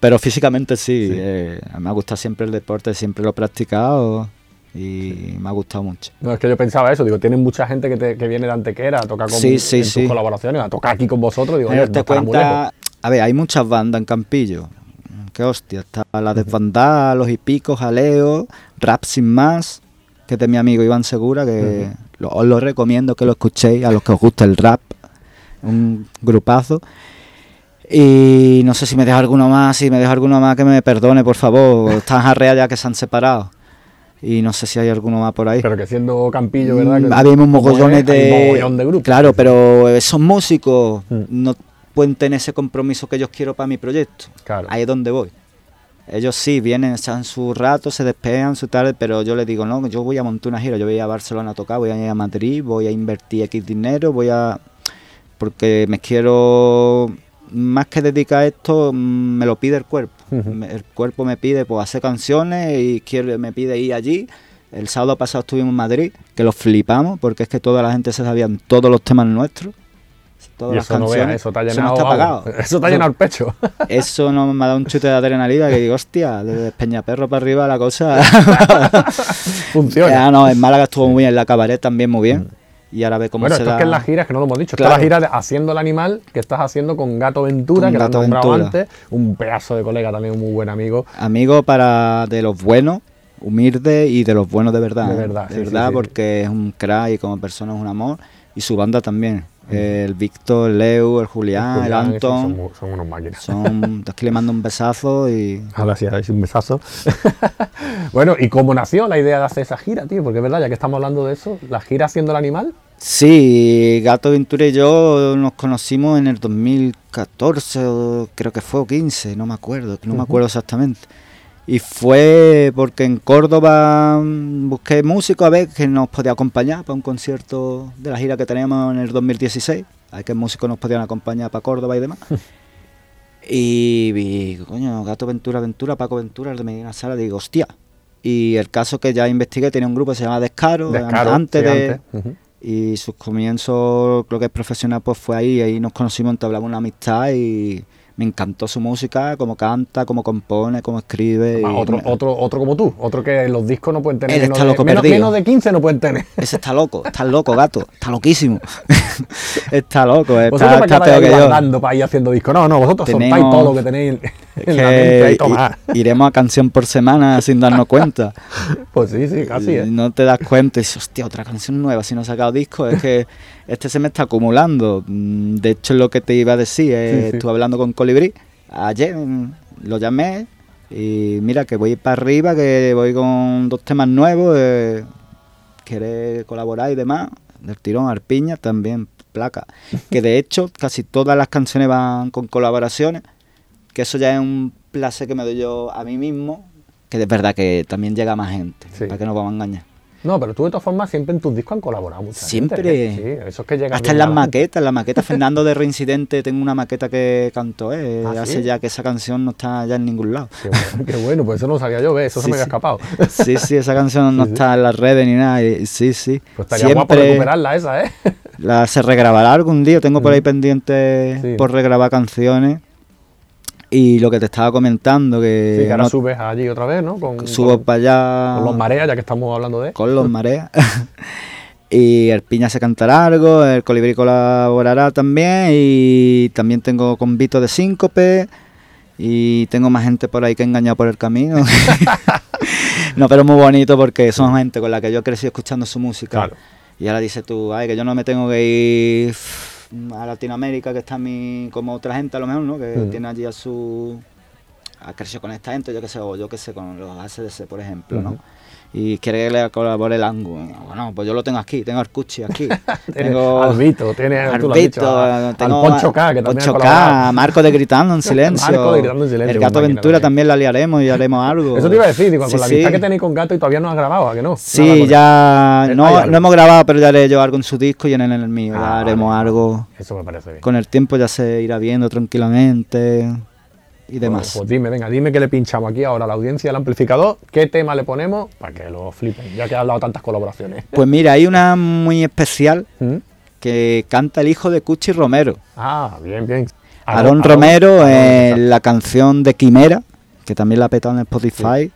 Pero físicamente sí, Sí. eh, me ha gustado siempre el deporte, siempre lo he practicado y me ha gustado mucho. No, es que yo pensaba eso. Digo, tienen mucha gente que, te- que viene de Antequera a tocar con Sí, sí, en sí. tus colaboraciones, a tocar aquí con vosotros. Digo, Pero oye, no te cuenta, a ver, hay muchas bandas en Campillo. Qué hostia, está la desbandada, los hipicos, jaleo, rap sin más, que es de mi amigo Iván Segura, que os lo recomiendo que lo escuchéis a los que os gusta el rap, un grupazo. Y no sé si me deja alguno más, si me deja alguno más que me perdone, por favor. Están jarreas ya que se han separado. Y no sé si hay alguno más por ahí. Pero que siendo Campillo, ¿verdad? Mm, Habíamos mogollones de. mogollón de grupos. Claro, pero esos músicos Mm. no pueden tener ese compromiso que yo quiero para mi proyecto. Claro. Ahí es donde voy. Ellos sí vienen, echan su rato, se despegan su tarde, pero yo les digo, no, yo voy a montar una gira, yo voy a Barcelona a tocar, voy a ir a Madrid, voy a invertir X dinero, voy a. Porque me quiero. Más que dedicar a esto, mm, me lo pide el cuerpo. El cuerpo me pide pues hacer canciones y quiere, me pide ir allí. El sábado pasado estuvimos en Madrid, que lo flipamos, porque es que toda la gente se sabían todos los temas nuestros. Todas Y las eso no canciones. eso no llenado. está vamos, pagado. Eso te ha llenado el pecho. Eso no me ha dado un chute de adrenalina que digo, hostia, desde Peñaperro para arriba la cosa. Funciona. Ya, no, en Málaga estuvo muy bien, la cabaret también muy bien. Y ahora ve cómo bueno, se esto da. es que en las giras, que no lo hemos dicho, Claro. está la gira de Haciendo el Animal que estás haciendo con Gato Ventura, Con que lo Gato has nombrado Ventura. antes, un pedazo de colega también, un muy buen amigo. Amigo para de los buenos, humilde y de los buenos de verdad. De ¿eh? verdad, De sí, verdad, sí. porque es un crack y como persona es un amor. Y su banda también. El Víctor, el Leo, el Julián, el, Julián, Anton. Son, unos máquinas. Son, es que le mando un besazo y Ahora sí, ahora sí, un besazo. bueno, ¿y cómo nació la idea de hacer esa gira, tío? Porque es verdad, ya que estamos hablando de eso, la gira haciendo el animal. Sí, Gato Ventura y yo nos conocimos en el 2014, o creo que fue, o 15, no me acuerdo, no me acuerdo exactamente. Y fue porque en Córdoba mm, busqué músico a ver que nos podía acompañar para un concierto de la gira que teníamos en el 2016. A ver qué músicos nos podían acompañar para Córdoba y demás. y vi, coño, Gato Ventura, Ventura, Paco Ventura, el de Medina Sala, digo, hostia. Y el caso que ya investigué tenía un grupo que se llama Descaro, Descaro, antes sí, de, antes. Y sus comienzos, creo que es profesional, pues fue ahí, ahí nos conocimos, entablamos una amistad y me encantó su música, cómo canta, cómo compone, cómo escribe. y otro, me- otro, otro como tú, otro que los discos no pueden tener Él menos está de, loco menos, perdido. menos de 15 no pueden tener. Ese está loco, está loco, gato, está loquísimo. está loco, Vosotros está, para qué está vais peor que yo. para ir haciendo discos. No, no, vosotros soltáis Tenemos- todo lo que tenéis en, la Que mente toma. iremos a canción por semana sin darnos cuenta. Pues sí, sí, casi. Y ¿eh? No te das cuenta y dices, hostia, otra canción nueva, si no he sacado disco, es que este se me está acumulando. Mm, De hecho, lo que te iba a decir, eh, Sí, sí. estuve hablando con Colibrí, ayer mm, lo llamé y mira que voy para arriba, que voy con dos temas nuevos, eh, quiere colaborar y demás, del tirón Arpiña también, placa. Que de hecho casi todas las canciones van con colaboraciones, que eso ya es un placer que me doy yo a mí mismo, que es verdad que también llega más gente, Sí. para que no vamos a engañar. No, pero tú de todas formas siempre en tus discos han colaborado mucha Siempre. gente. Sí, eso es que llega Hasta en las maquetas, en la maqueta Fernando de Reincidente, tengo una maqueta que cantó, eh, ¿Ah, hace sí? ya que esa canción no está ya en ningún lado. Qué bueno, qué bueno, pues eso no sabía yo, ¿ves? Eso se me había escapado. Sí, sí, esa canción no está en las redes ni nada, y, sí, sí. Pues estaría guapo recuperarla esa, ¿eh? La se regrabará algún día, tengo por ahí pendiente por regrabar canciones. Y lo que te estaba comentando, que, Sí, que ahora no- subes allí otra vez, ¿no? Con, subo con- para allá con los mareas, ya que estamos hablando de. con los mareas. y el Piña se cantará algo, el Colibrí colaborará también. Y también tengo convito de síncope. Y tengo más gente por ahí que he engañado por el camino. no, pero muy bonito porque son gente con la que yo crecí escuchando su música. Claro. Y ahora dices tú, ay, que yo no me tengo que ir a Latinoamérica, que está mi, como otra gente a lo mejor, ¿no? Que Mm. tiene allí a su... Ha crecido con esta gente, yo qué sé, o yo qué sé, con los ACDC, por ejemplo, ¿no? Y quiere que le colabore el ángulo. Bueno, pues yo lo tengo aquí, tengo al Cuchi aquí. tengo Albito, tiene tú lo has Albito, dicho, a- al tengo Poncho K, que también Poncho. K, Marco de Gritando en Silencio. Marco de Gritando en Silencio, El Gato máquina Ventura también. la liaremos y haremos algo. Eso te iba a decir, digo, Sí, con la sí. amistad que tenéis con Gato y todavía no has grabado, ¿a que no? Sí, ya no, no hemos grabado, pero ya haré yo algo en su disco y en el, en el mío. Ah, ya haremos vale. algo. Eso me parece bien. Con el tiempo ya se irá viendo tranquilamente y demás. Pues, pues dime, venga, dime que le pinchamos aquí ahora a la audiencia del amplificador, qué tema le ponemos para que lo flipen, ya que ha hablado tantas colaboraciones. Pues mira, hay una muy especial ¿Mm? que canta el hijo de Cuchi Romero. Ah, bien, bien. Aarón Romero exacto. la canción de Quimera, que también la ha petado en Spotify.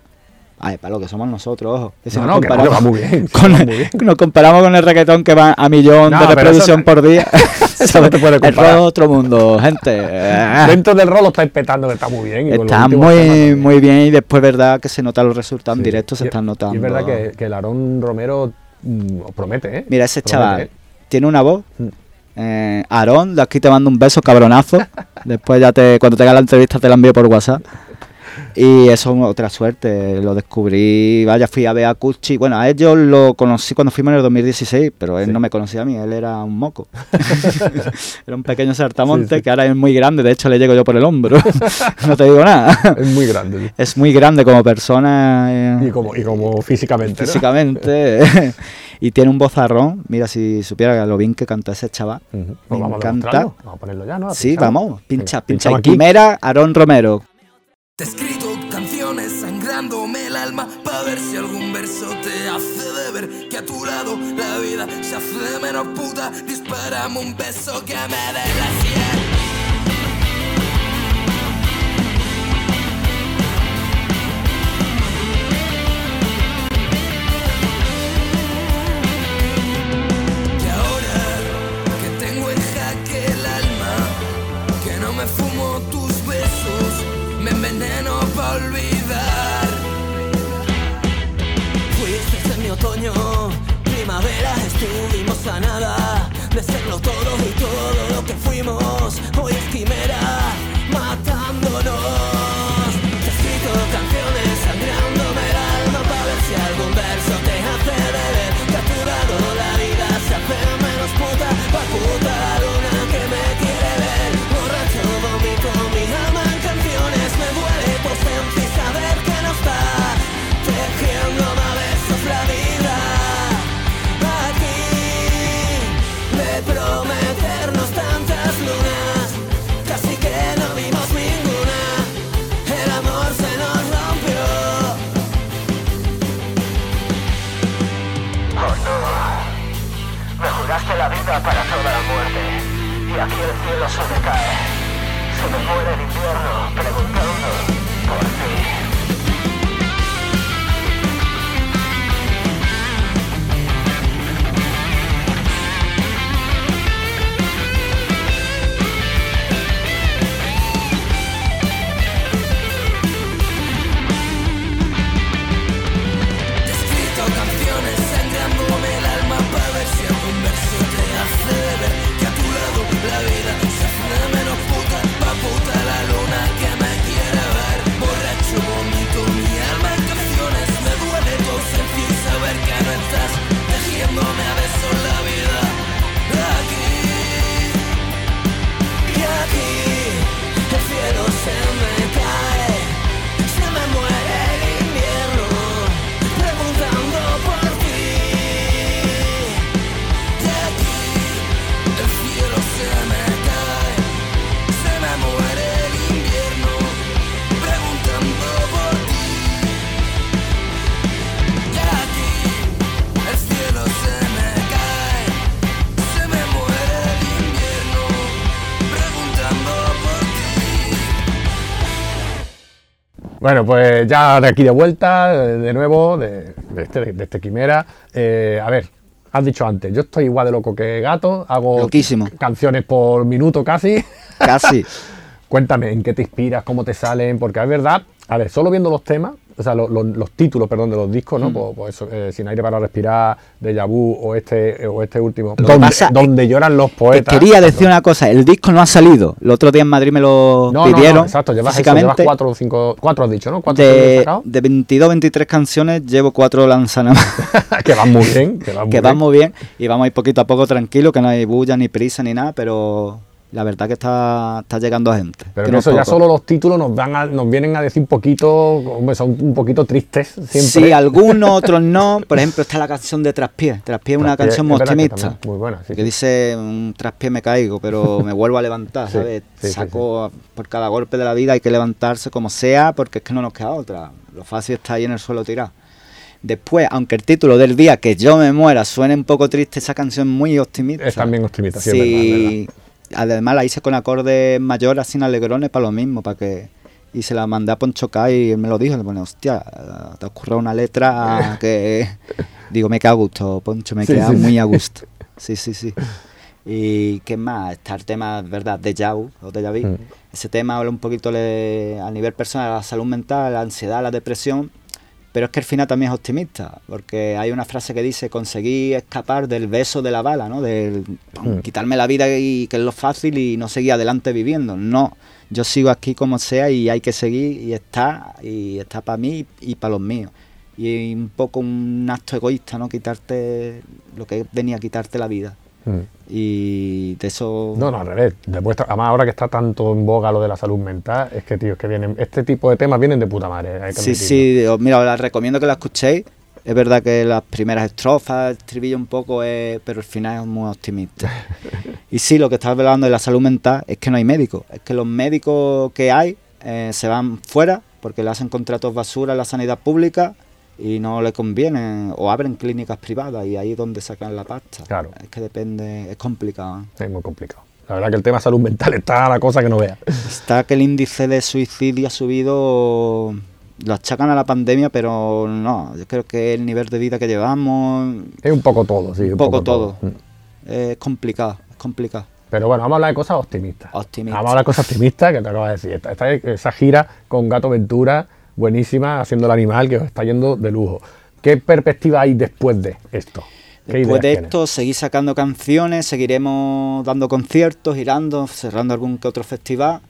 Ay, para lo que somos nosotros, ojo. Que si No, nos no, que no, muy bien, con- va muy bien. nos comparamos con el reggaetón que va a millón No, de reproducción por día. eso no te puede El comparar. de otro mundo, gente. Dentro del rol lo estáis petando, que está muy bien. y Está muy, muy bien y después verdad que se notan los resultados en Sí. directo, se Y- están notando. Y es verdad que, que el Aarón Romero mm, os promete, ¿eh? Mira, ese Promete, chaval ¿eh? tiene una voz. Mm. Eh, Aarón, de aquí te mando un beso, cabronazo. Después ya te, cuando tenga la entrevista te la envío por WhatsApp. Y eso es otra suerte, lo descubrí, vaya, fui a ver a Cuchi. Bueno, a él yo lo conocí cuando fuimos en el 2016, pero él Sí. no me conocía a mí, él era un moco. era un pequeño saltamonte Sí, sí. que ahora es muy grande, de hecho le llego yo por el hombro. no te digo nada. Es muy grande. sí. es muy grande como persona. eh, Y como, y como físicamente. ¿no? físicamente. y tiene un vozarrón. Mira, si supiera lo bien que canta ese chaval. Me Pues vamos encanta. Vamos a ponerlo ya, ¿no? Sí, vamos. Pincha, pincha. aquí. Quimera, Aarón Romero. Te ver si algún verso te hace de ver que a tu lado la vida se hace menos puta. Dispárame un beso que me dé la sien. Me fumo tus besos, me enveneno para olvidar. Otoño, primavera, estuvimos a nada de serlo todo y todo lo que fuimos. La vida para toda la muerte y aquí el cielo se me cae. Se me muere el invierno preguntando por ti. Bueno, pues ya de aquí de vuelta, de, nuevo, de, de este, de este Quimera. Eh, a ver, has dicho antes, yo estoy igual de loco que gato, hago Loquísimo. canciones por minuto casi. Casi. Cuéntame, ¿en qué te inspiras? ¿Cómo te salen? Porque es verdad, a ver, solo viendo los temas, o sea, lo- lo- los títulos, perdón, de los discos, Mm. ¿no? Pues, pues eso, eh, Sin aire para respirar, de Vu o este, o este último, que donde, pasa donde lloran los Que poetas. quería decir una cosa, el disco no ha salido. El otro día en Madrid me lo No, no, pidieron. no, exacto, llevas, eso, llevas cuatro o cinco, cuatro has dicho, ¿no? Cuatro que has de, de 22, 23 canciones llevo cuatro lanzanamas que van muy bien, que van muy que bien. van muy bien y vamos a ir poquito a poco tranquilo, que no hay bulla ni prisa ni nada, pero la verdad que está, está llegando gente. Pero que que no eso es ya solo los títulos nos dan a- nos vienen a decir un poquito, son un poquito tristes siempre. Sí, algunos, otros no. Por ejemplo, está la canción de Traspié. Traspié es una Traspié, canción muy que optimista. muy buena, sí, que sí. dice, un traspié me caigo, pero me vuelvo a levantar, ¿sabes? sí, Saco por cada golpe de la vida, hay que levantarse como sea, porque es que no nos queda otra. Lo fácil está ahí en el suelo tirado. Después, aunque el título del día que yo me muera suene un poco triste, esa canción es muy optimista. Es también optimista, sí, Sí, además la hice con acordes mayores, sin alegrones, para lo mismo, para que... Y se la mandé a Poncho K y él me lo dijo, le pone, hostia, te ocurre una letra que... Digo, me queda a gusto, Poncho, me Sí, queda sí, muy sí. a gusto. Sí, sí, sí. Y qué más, está el tema, ¿verdad? De Yau, o de Yaví. Mm. Ese tema habla un poquito le- a nivel personal, la salud mental, la ansiedad, la depresión, pero es que el final también es optimista, porque hay una frase que dice, conseguí escapar del beso de la bala, ¿no? Del Mm. quitarme la vida y que es lo fácil y no seguir adelante viviendo. No, yo sigo aquí como sea y hay que seguir y está, y está para mí y para los míos. Y un poco un acto egoísta, ¿no? Quitarte lo que venía a quitarte la vida. Mm. Y de eso... No, no, al revés. Después, además, ahora que está tanto en boga lo de la salud mental, es que, tío, es que vienen, este tipo de temas vienen de puta madre. hay que Sí, sí, os- mira, os recomiendo que la escuchéis. Es verdad que las primeras estrofas, el estribillo un poco, es, pero el final es muy optimista. y sí, lo que estaba hablando de la salud mental es que no hay médicos. Es que los médicos que hay eh, se van fuera porque le hacen contratos basura a la sanidad pública y no le conviene. O abren clínicas privadas y ahí es donde sacan la pasta. Claro. Es que depende, es complicado. ¿eh? Es muy complicado. La verdad que el tema salud mental está la cosa que no veas. Está que el índice de suicidio ha subido, lo achacan a la pandemia, pero no, yo creo que el nivel de vida que llevamos Es un poco todo, sí. un poco todo. Mm. es complicado, es complicado. Pero bueno, vamos a hablar de cosas optimistas. Optimista. Vamos a hablar de cosas optimistas que te acabo de decir. Esta, esta- esa gira con Gato Ventura, buenísima, haciendo el animal que os está yendo de lujo. ¿Qué perspectiva hay después de esto? ¿Qué Después de esto, seguir sacando canciones, seguiremos dando conciertos, girando, cerrando algún que otro festival.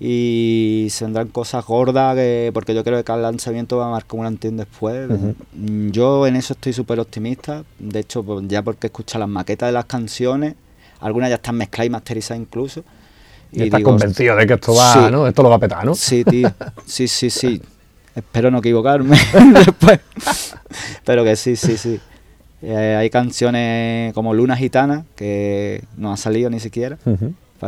Y se vendrán cosas gordas, que- porque yo creo que cada lanzamiento va a marcar un antes y un después. Mm, Yo en eso estoy súper optimista. De hecho, pues, ya porque escucha las maquetas de las canciones, algunas ya están mezcladas y masterizadas incluso. Y, estás digo, convencido de que esto va, sí. ¿no? Esto lo va a petar, ¿no? Sí, tío. Sí, sí, sí. Espero no equivocarme después. Pero que sí, sí, sí. Eh, hay canciones como Luna Gitana, que no ha salido ni siquiera.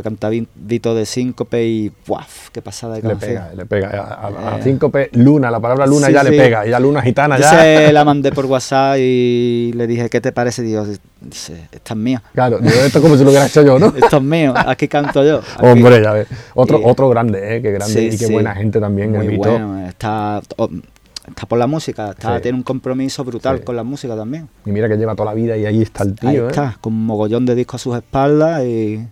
Para Vito de Síncope y ¡buaf! ¡Qué pasada de Le pega, le pega. A, a- a Eh. síncope, luna, la palabra luna Sí, ya sí. le pega. Y ya luna gitana ya. se la mandé por WhatsApp y le dije, ¿qué te parece? Dios, dice, esta es mía. Claro, yo esto es como si lo hubiera hecho yo, ¿no? Esto es mío, aquí canto yo. aquí". Hombre, ya ves. Otro, Y- otro grande, ¿eh? Qué grande Sí, y qué buena gente también, Muy el Vito. bueno, está, oh, está por la música, está, Sí. tiene un compromiso brutal Sí. con la música también. Y mira que lleva toda la vida y ahí está el tío, Ahí ¿eh? está, con un mogollón de discos a sus espaldas. Y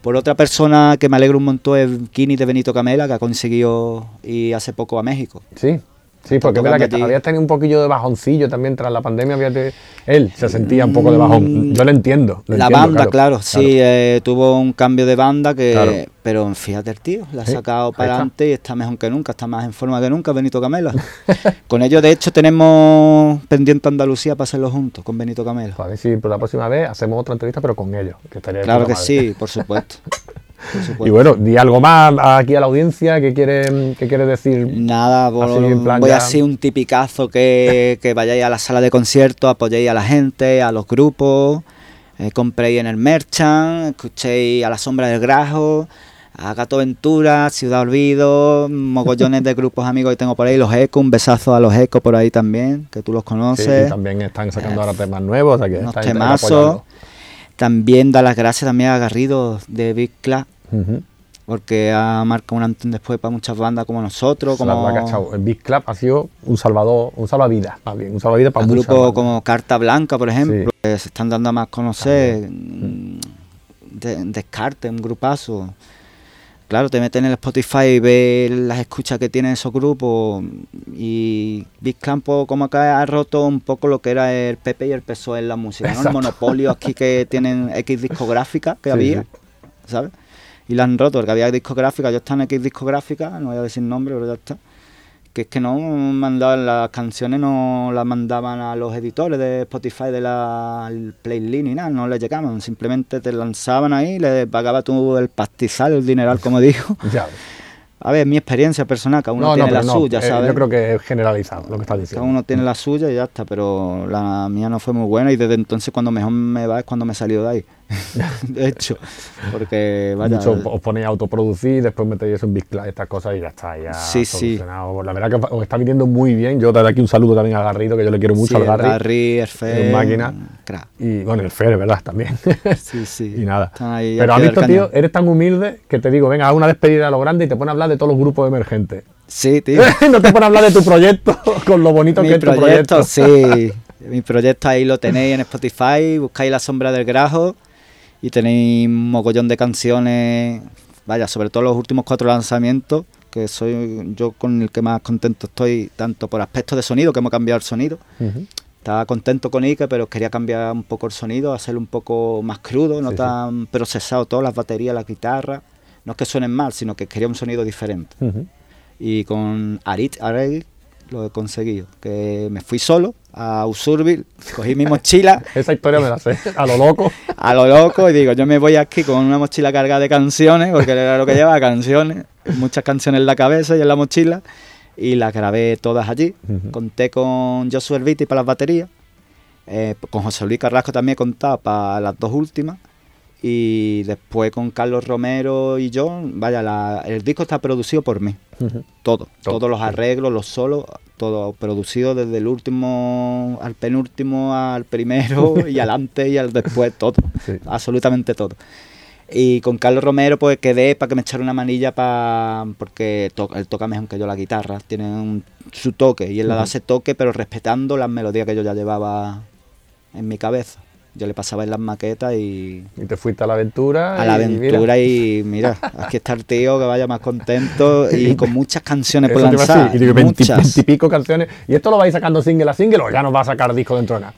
por otra persona que me alegro un montón es Kini de Benito Camela, que ha conseguido ir hace poco a México. Sí, sí, porque verdad que tocando allí. había tenido un poquillo de bajoncillo también tras la pandemia. Había te- Él se sentía un poco de bajón. Yo lo entiendo. lo la entiendo, banda, claro, sí, eh, tuvo un cambio de banda que, Claro. pero fíjate el tío, la ha sacado para adelante y está mejor que nunca, está más en forma que nunca Benito Camela. con ellos, de hecho, tenemos pendiente Andalucía para hacerlo juntos con Benito Camela. A ver si por la próxima vez hacemos otra entrevista, pero con ellos. Que Claro que madre. sí, por supuesto. por. Y bueno, di algo más aquí a la audiencia que quiere, que quiere decir. Nada, Así, plan voy ya- a ser un tipicazo que, que vayáis a la sala de conciertos, apoyéis a la gente, a los grupos, eh, compréis en el Merchant, escuchéis a la sombra del grajo, a Gato Ventura, Ciudad Olvido, mogollones de grupos amigos que tengo por ahí, los Ecos, un besazo a los Ecos por ahí también, que tú los Sí, conoces. y también están sacando ahora temas nuevos, o sea que unos temazos. También da las gracias también a Garrido de Big Club, Ujú. porque ha marcado un antes y un después para muchas bandas como nosotros, como... el Big Club ha sido un salvador, un salvavidas, más bien, un salvavidas para a muchas grupos como Carta Blanca, por ejemplo, Sí. que se están dando a más conocer. mm, De- Descarte, un grupazo. Claro, te metes en el Spotify y ves las escuchas que tienen esos grupos. Y Big Campo, como acá ha roto un poco lo que era el PP y el PSOE en la música, ¿no? El monopolio aquí que tienen X discográfica que Sí, había, sí. ¿sabes? Y la han roto, porque había discográfica, yo estaba en X discográfica, no voy a decir nombre, pero ya está. Que es que no mandaban las canciones, no las mandaban a los editores de Spotify de la playlist ni nada, no les llegaban, simplemente te lanzaban ahí, le pagaba tú el pastizal, el dineral, como dijo. Ya. A ver, mi experiencia personal, cada uno No, no, tiene la no, suya, eh, ¿sabes? Yo creo que es generalizado lo que estás diciendo. Cada uno tiene la suya y ya está, pero la mía no fue muy buena y desde entonces cuando mejor me va es cuando me salió de ahí. de hecho, porque vaya, Mucho os ponéis a autoproducir, después metéis eso en Big estas cosas y ya está, ya Sí, sí. solucionado. La verdad que os está viniendo muy bien. Yo desde aquí un saludo también a Garrido, que yo le quiero mucho sí, al el Garri. El Fer, máquina. crack. Y bueno, el Fer, ¿verdad? También. Sí, sí. y nada. Ahí Pero al has visto, tío, eres tan humilde que te digo, venga, haz una despedida a lo grande y te pones a hablar de todos los grupos emergentes. Sí, tío. no te pones a hablar de tu proyecto con lo bonito mi que es tu proyecto, proyecto. sí. Mi proyecto ahí lo tenéis en Spotify, buscáis La Sombra del Grajo y tenéis un mogollón de canciones, vaya, sobre todo los últimos cuatro lanzamientos, que soy yo con el que más contento estoy, tanto por aspectos de sonido, que hemos cambiado el sonido. Estaba contento con Ike, pero quería cambiar un poco el sonido, hacerlo un poco más crudo, no Sí, sí. tan procesado, todas las baterías, la guitarra. No es que suenen mal, sino que quería un sonido diferente. Y con Arit Arregui lo he conseguido. Que me fui solo a Usurbil, cogí mi mochila Esa historia me la sé, a lo loco. a lo loco y digo, yo me voy aquí con una mochila cargada de canciones, porque era lo que llevaba, canciones, muchas canciones en la cabeza y en la mochila, y las grabé todas allí. Conté con Joshua Elviti para las baterías, eh, con José Luis Carrasco también he contado para las dos últimas, y después con Carlos Romero y yo, vaya, la- el disco está producido por mí, Ujú. todo, Todo, todos los arreglos, los solos, todo producido desde el último al penúltimo, al primero y al antes y al después, todo, Sí. absolutamente todo. Y con Carlos Romero pues quedé para que me echara una manilla para porque to- él toca mejor que yo la guitarra, tiene un- su toque y él le da Ujú. ese toque pero respetando las melodías que yo ya llevaba en mi cabeza. Yo le pasaba en las maquetas y Y te fuiste a la aventura. a la y mira, aventura y mira, aquí está el tío que vaya más contento y con muchas canciones por lanzar, y digo, 20, muchas. 20 y pico canciones. ¿Y esto lo vais sacando single a single o ya nos va a sacar disco dentro de nada?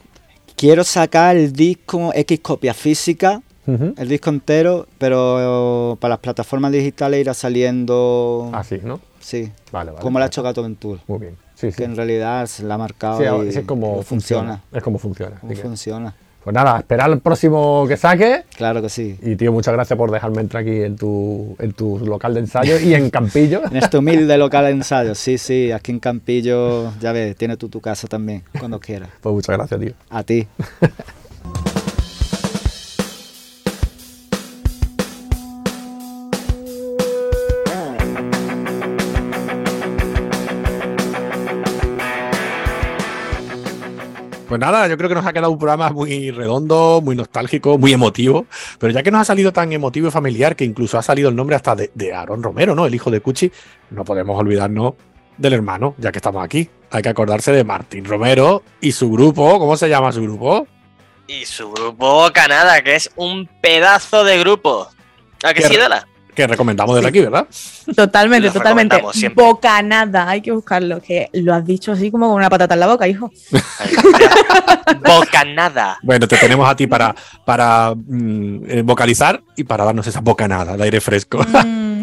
quiero sacar el disco X copia física, el disco entero, pero para las plataformas digitales irá saliendo. Así, ¿no? Sí, Vale, vale. como lo ha hecho Gato Ventura. Muy bien. Sí, sí. Que en realidad se la ha marcado. Sí, y es como funciona. funciona. Es como funciona. Que- funciona. Pues nada, esperar el próximo que saque. Claro que sí. Y tío, muchas gracias por dejarme entrar aquí en tu, en tu local de ensayo y en Campillo. En este humilde local de ensayo, sí, sí, aquí en Campillo, ya ves, tiene tú tu casa también, cuando quieras. Pues muchas gracias, tío. A ti. Pues nada, yo creo que nos ha quedado un programa muy redondo, muy nostálgico, muy emotivo. Pero ya que nos ha salido tan emotivo y familiar que incluso ha salido el nombre hasta de, de Aaron Romero, ¿no? El hijo de Cuchi, no podemos olvidarnos del hermano, ya que estamos aquí. Hay que acordarse de Martín Romero y su grupo. ¿Cómo se llama su grupo? Y su grupo Canadá, que es un pedazo de grupo. ¿A que Qué sí, Dala? Que recomendamos desde aquí, ¿verdad? Totalmente, Lo totalmente. Bocanada, hay que buscarlo, que lo has dicho así como con una patata en la boca, hijo. Bocanada. Bueno, te tenemos a ti para, para mm, eh, vocalizar y para darnos esa bocanada de aire fresco. Mm.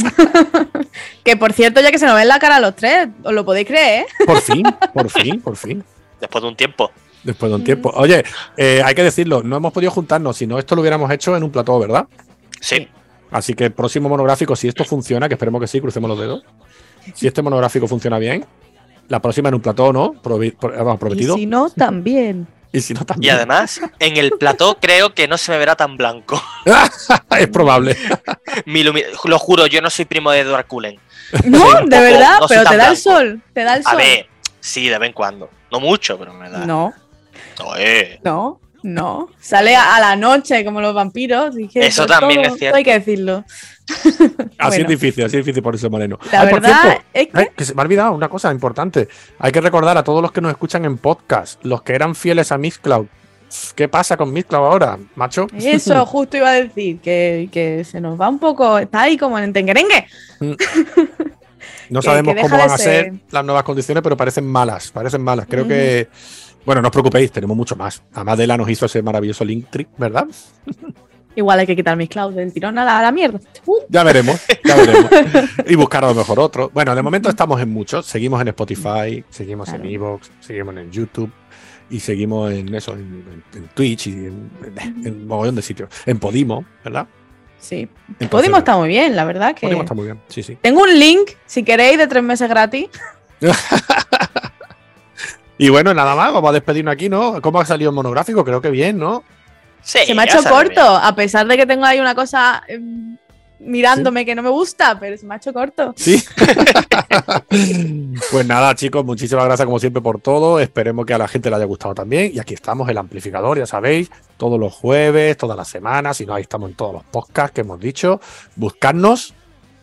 que por cierto, ya que se nos ven la cara a los tres, os lo podéis creer, ¿eh? Por fin, por fin, por fin. Después de un tiempo. Después de un tiempo. Oye, eh, hay que decirlo, no hemos podido juntarnos, si no esto lo hubiéramos hecho en un plató, ¿verdad? Sí. Así que el próximo monográfico, si esto funciona, que esperemos que sí, crucemos los dedos. Si este monográfico funciona bien, la próxima en un plató, ¿no? Provi- pro- vamos, Y prometido. si no, también. Y si no, Y también. además, en el plató creo que no se me verá tan blanco. es probable. Mi lo juro, yo no soy primo de Edward Cullen. No, de verdad, no pero te da el sol, te da el A sol. ver, sí, de vez en cuando. No mucho, pero me da. No, No, eh. no, no. Sale a, a la noche como los vampiros. Eso todo- también es cierto. hay que decirlo. Así Bueno. es difícil, así es difícil por ese moreno. La Ay, por verdad cierto, es que. Ay, que se me ha olvidado una cosa importante. Hay que recordar a todos los que nos escuchan en podcast, los que eran fieles a Mixcloud. ¿Qué pasa con Mixcloud ahora, macho? Eso justo iba a decir, que, que se nos va un poco. Está ahí como en tenguerengue. No que- sabemos que cómo van a ser las nuevas condiciones, pero parecen malas, parecen malas. Creo que. Bueno, no os preocupéis, tenemos mucho más. Además, Dela nos hizo ese maravilloso link trick, ¿verdad? Igual hay que quitar mis clouds del tirón a la, a la mierda. Uh, Ya veremos, ya veremos. y buscar a lo mejor otro. Bueno, de momento estamos en muchos. Seguimos en Spotify, seguimos Claro. en Evox, seguimos en YouTube y seguimos en eso, en, Twitch y en, en- en un mogollón de sitios. En Podimo, ¿verdad? sí. Entonces, Podimo está muy bien, la verdad que. Podimo está muy bien, sí, sí. Tengo un link, si queréis, de tres meses gratis. Y bueno, nada más, vamos a despedirnos aquí, ¿no? ¿Cómo ha salido el monográfico? Creo que bien, ¿no? Sí, Se me ha hecho corto, bien. a pesar de que tengo ahí una cosa em, mirándome que no me gusta, pero se me ha hecho corto. Sí. pues nada, chicos, muchísimas gracias como siempre por todo. Esperemos que a la gente le haya gustado también. Y aquí estamos, el amplificador, ya sabéis, todos los jueves, todas las semanas. Si no, ahí estamos en todos los podcasts que hemos dicho. Buscarnos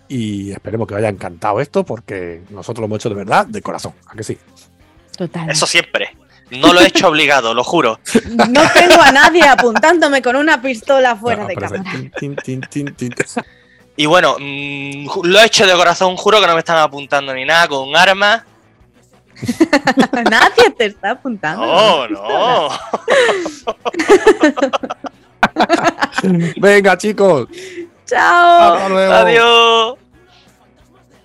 y esperemos que os haya encantado esto porque nosotros lo hemos hecho de verdad, de corazón. ¿A que sí? Total. Eso siempre. No lo he hecho obligado, lo juro. No tengo a nadie apuntándome con una pistola fuera No, de cámara. Y bueno, mm, lo he hecho de corazón, juro que no me están apuntando ni nada con un arma. Nadie te está apuntando. No, no. Venga, chicos. Chao. Hasta luego. Adiós.